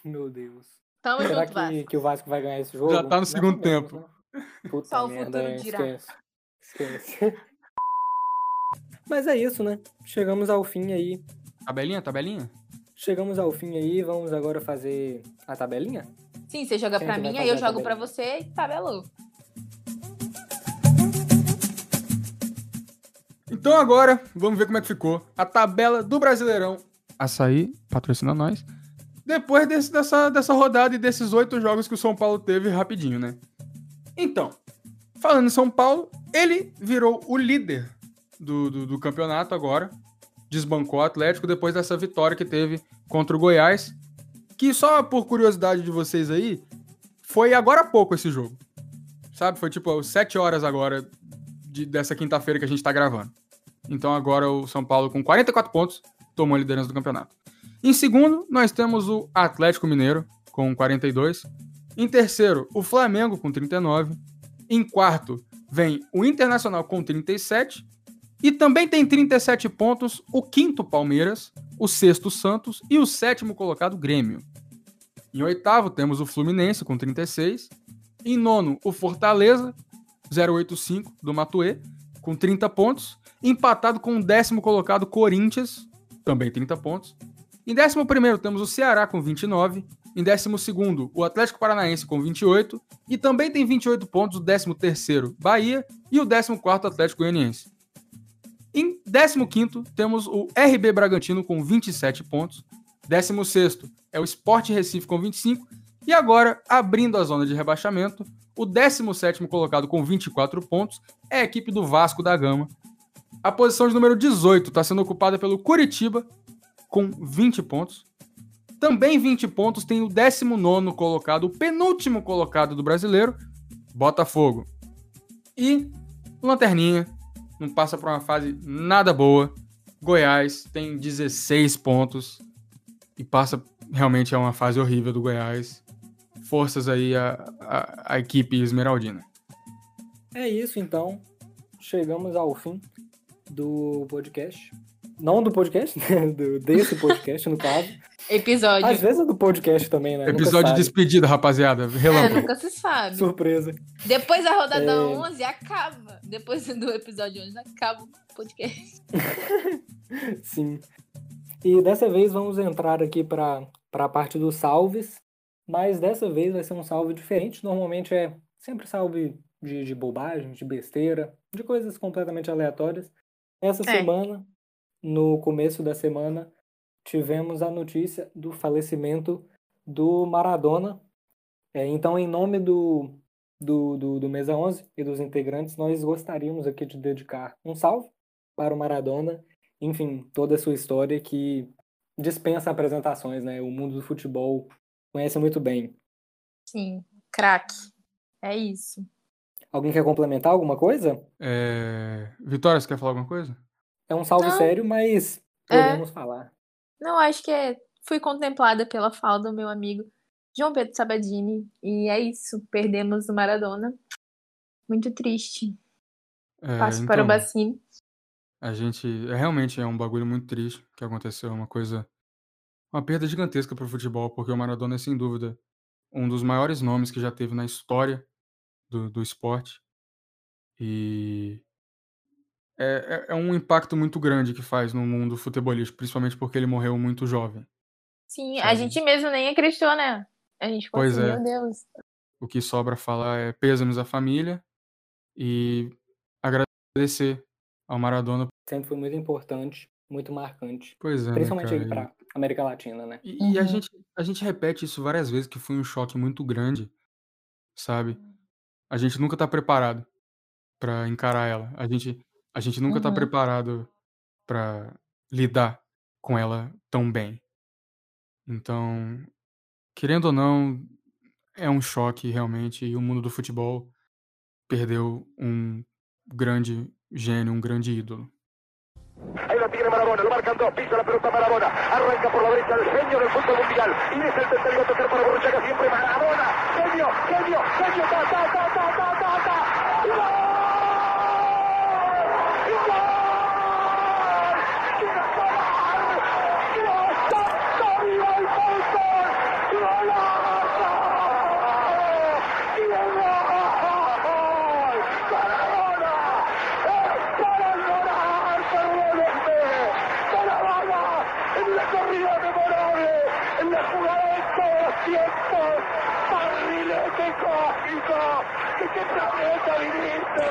Speaker 1: Meu Deus.
Speaker 3: Tamo
Speaker 1: Será
Speaker 3: junto,
Speaker 1: que,
Speaker 3: Vasco.
Speaker 1: que o Vasco vai ganhar esse jogo?
Speaker 2: Já tá no
Speaker 1: Mais
Speaker 2: segundo
Speaker 1: menos,
Speaker 2: tempo.
Speaker 1: né? Puta
Speaker 3: Só o
Speaker 1: merda,
Speaker 3: futuro
Speaker 1: é,
Speaker 3: dirá.
Speaker 1: esquece. Esquece. Mas é isso, né? Chegamos ao fim aí.
Speaker 2: Tabelinha, tabelinha?
Speaker 1: Chegamos ao fim aí. Vamos agora fazer a tabelinha?
Speaker 3: Sim, você joga
Speaker 1: vai
Speaker 3: mim, aí eu jogo pra
Speaker 1: tabelinha?
Speaker 3: você e tabelou.
Speaker 2: Então agora, vamos ver como é que ficou a tabela do Brasileirão. Açaí, patrocina nós. Depois desse- dessa, dessa rodada e desses oito jogos que o São Paulo teve rapidinho, né? Então, falando em São Paulo, ele virou o líder do, do, do campeonato agora. Desbancou o Atlético depois dessa vitória que teve contra o Goiás. Que só por curiosidade de vocês aí, foi agora há pouco esse jogo. Sabe? Foi tipo às 7 horas agora de- dessa quinta-feira que a gente tá gravando. Então agora o São Paulo com 44 pontos tomou a liderança do campeonato. Em segundo, nós temos o Atlético Mineiro com 42. Em terceiro, o Flamengo com 39. Em quarto, vem o Internacional com 37. E também tem 37 pontos o quinto Palmeiras, o sexto Santos e o sétimo colocado Grêmio. Em oitavo, temos o Fluminense com 36. Em nono, o Fortaleza, 085 do Matuê, com 30 pontos. Empatado com o décimo colocado Corinthians, também 30 pontos. Em décimo primeiro, temos o Ceará com 29. Em décimo segundo, o Atlético Paranaense com 28. E também tem 28 pontos o décimo terceiro, Bahia. E o décimo quarto, Atlético Goianiense. Em 15 temos o RB Bragantino com 27 pontos. 16 é o Sport Recife com 25. E agora, abrindo a zona de rebaixamento, o 17 colocado com 24 pontos é a equipe do Vasco da Gama. A posição de número 18 está sendo ocupada pelo Curitiba, com 20 pontos. Também 20 pontos tem o 19 colocado, o penúltimo colocado do brasileiro, Botafogo. E Lanterninha, não passa por uma fase nada boa. Goiás tem 16 pontos e passa realmente é uma fase horrível do Goiás. Forças aí a, a, a equipe esmeraldina.
Speaker 1: É isso então. Chegamos ao fim do podcast. Não do podcast, né? Do, desse podcast, no caso.
Speaker 3: Episódio.
Speaker 1: Às vezes é do podcast também, né?
Speaker 2: Episódio de despedida, rapaziada.
Speaker 3: É,
Speaker 2: Relâmpago.
Speaker 3: nunca se sabe.
Speaker 1: Surpresa.
Speaker 3: Depois da rodada
Speaker 1: É.
Speaker 3: 11 acaba. Depois do episódio 11 acaba o podcast.
Speaker 1: Sim. E dessa vez vamos entrar aqui para a parte dos salves, mas dessa vez vai ser um salve diferente. Normalmente é sempre salve de, de bobagem, de besteira, de coisas completamente aleatórias. Essa
Speaker 3: É.
Speaker 1: semana, no começo da semana, tivemos a notícia do falecimento do Maradona. É, então, em nome do, do, do, do Mesa 11 e dos integrantes, nós gostaríamos aqui de dedicar um salve para o Maradona enfim, toda a sua história que dispensa apresentações, né? O mundo do futebol conhece muito bem.
Speaker 3: Sim, craque. É isso.
Speaker 1: Alguém quer complementar alguma coisa?
Speaker 2: É... Vitória, você quer falar alguma coisa?
Speaker 1: É um salve
Speaker 3: Não.
Speaker 1: sério, mas
Speaker 3: É.
Speaker 1: podemos falar.
Speaker 3: Não, acho que é, fui contemplada pela fala do meu amigo João Pedro Sabadini. E é isso. Perdemos o Maradona. Muito triste.
Speaker 2: É,
Speaker 3: Passo para o
Speaker 2: então,
Speaker 3: Bacine.
Speaker 2: A gente. É, realmente é um bagulho muito triste que aconteceu. É uma coisa. Uma perda gigantesca para o futebol, porque o Maradona é, sem dúvida, um dos maiores nomes que já teve na história do, do esporte. E. É, é, é um impacto muito grande que faz no mundo futebolístico, principalmente porque ele morreu muito jovem.
Speaker 3: Sim, a
Speaker 2: sabe?
Speaker 3: gente mesmo nem acreditou, né? A gente ficou
Speaker 2: Pois
Speaker 3: assim,
Speaker 2: é.
Speaker 3: meu Deus.
Speaker 2: O que sobra falar é pêsames à família e agradecer ao Maradona.
Speaker 1: Sempre foi muito importante, muito marcante.
Speaker 2: Pois é, né,
Speaker 1: Principalmente aí para América Latina, né?
Speaker 2: E, e a,
Speaker 3: Uhum.
Speaker 2: gente, a gente repete isso várias vezes, que foi um choque muito grande, sabe? A gente nunca tá preparado pra encarar ela. A gente, a gente nunca tá
Speaker 3: Uhum.
Speaker 2: preparado pra lidar com ela tão bem. Então, querendo ou não, é um choque realmente. E o mundo do futebol perdeu um grande gênio, um grande ídolo.
Speaker 4: Ahí lo tiene Marabona, lo marcan dos, pisa la pelota Marabona, arranca por la derecha el genio del fútbol mundial, y es el tercero a tocar para Borruchaga siempre Marabona, genio, genio, genio, ta, ta, ta, ta, ta, ta, ta. Qué planeta viniste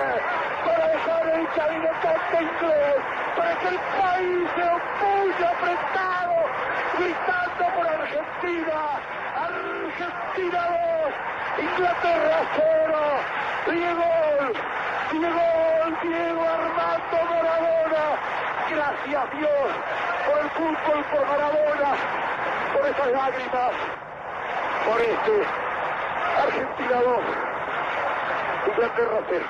Speaker 4: para dejar el caminotante inglés, para que el país se opulle apretado, gritando por Argentina, Argentina 2, Inglaterra 0, Diego, Diego, Diego Armando Maradona, gracias Dios por el fútbol, por Maradona, por esas lágrimas, por este Argentina 2, Inglaterra 0.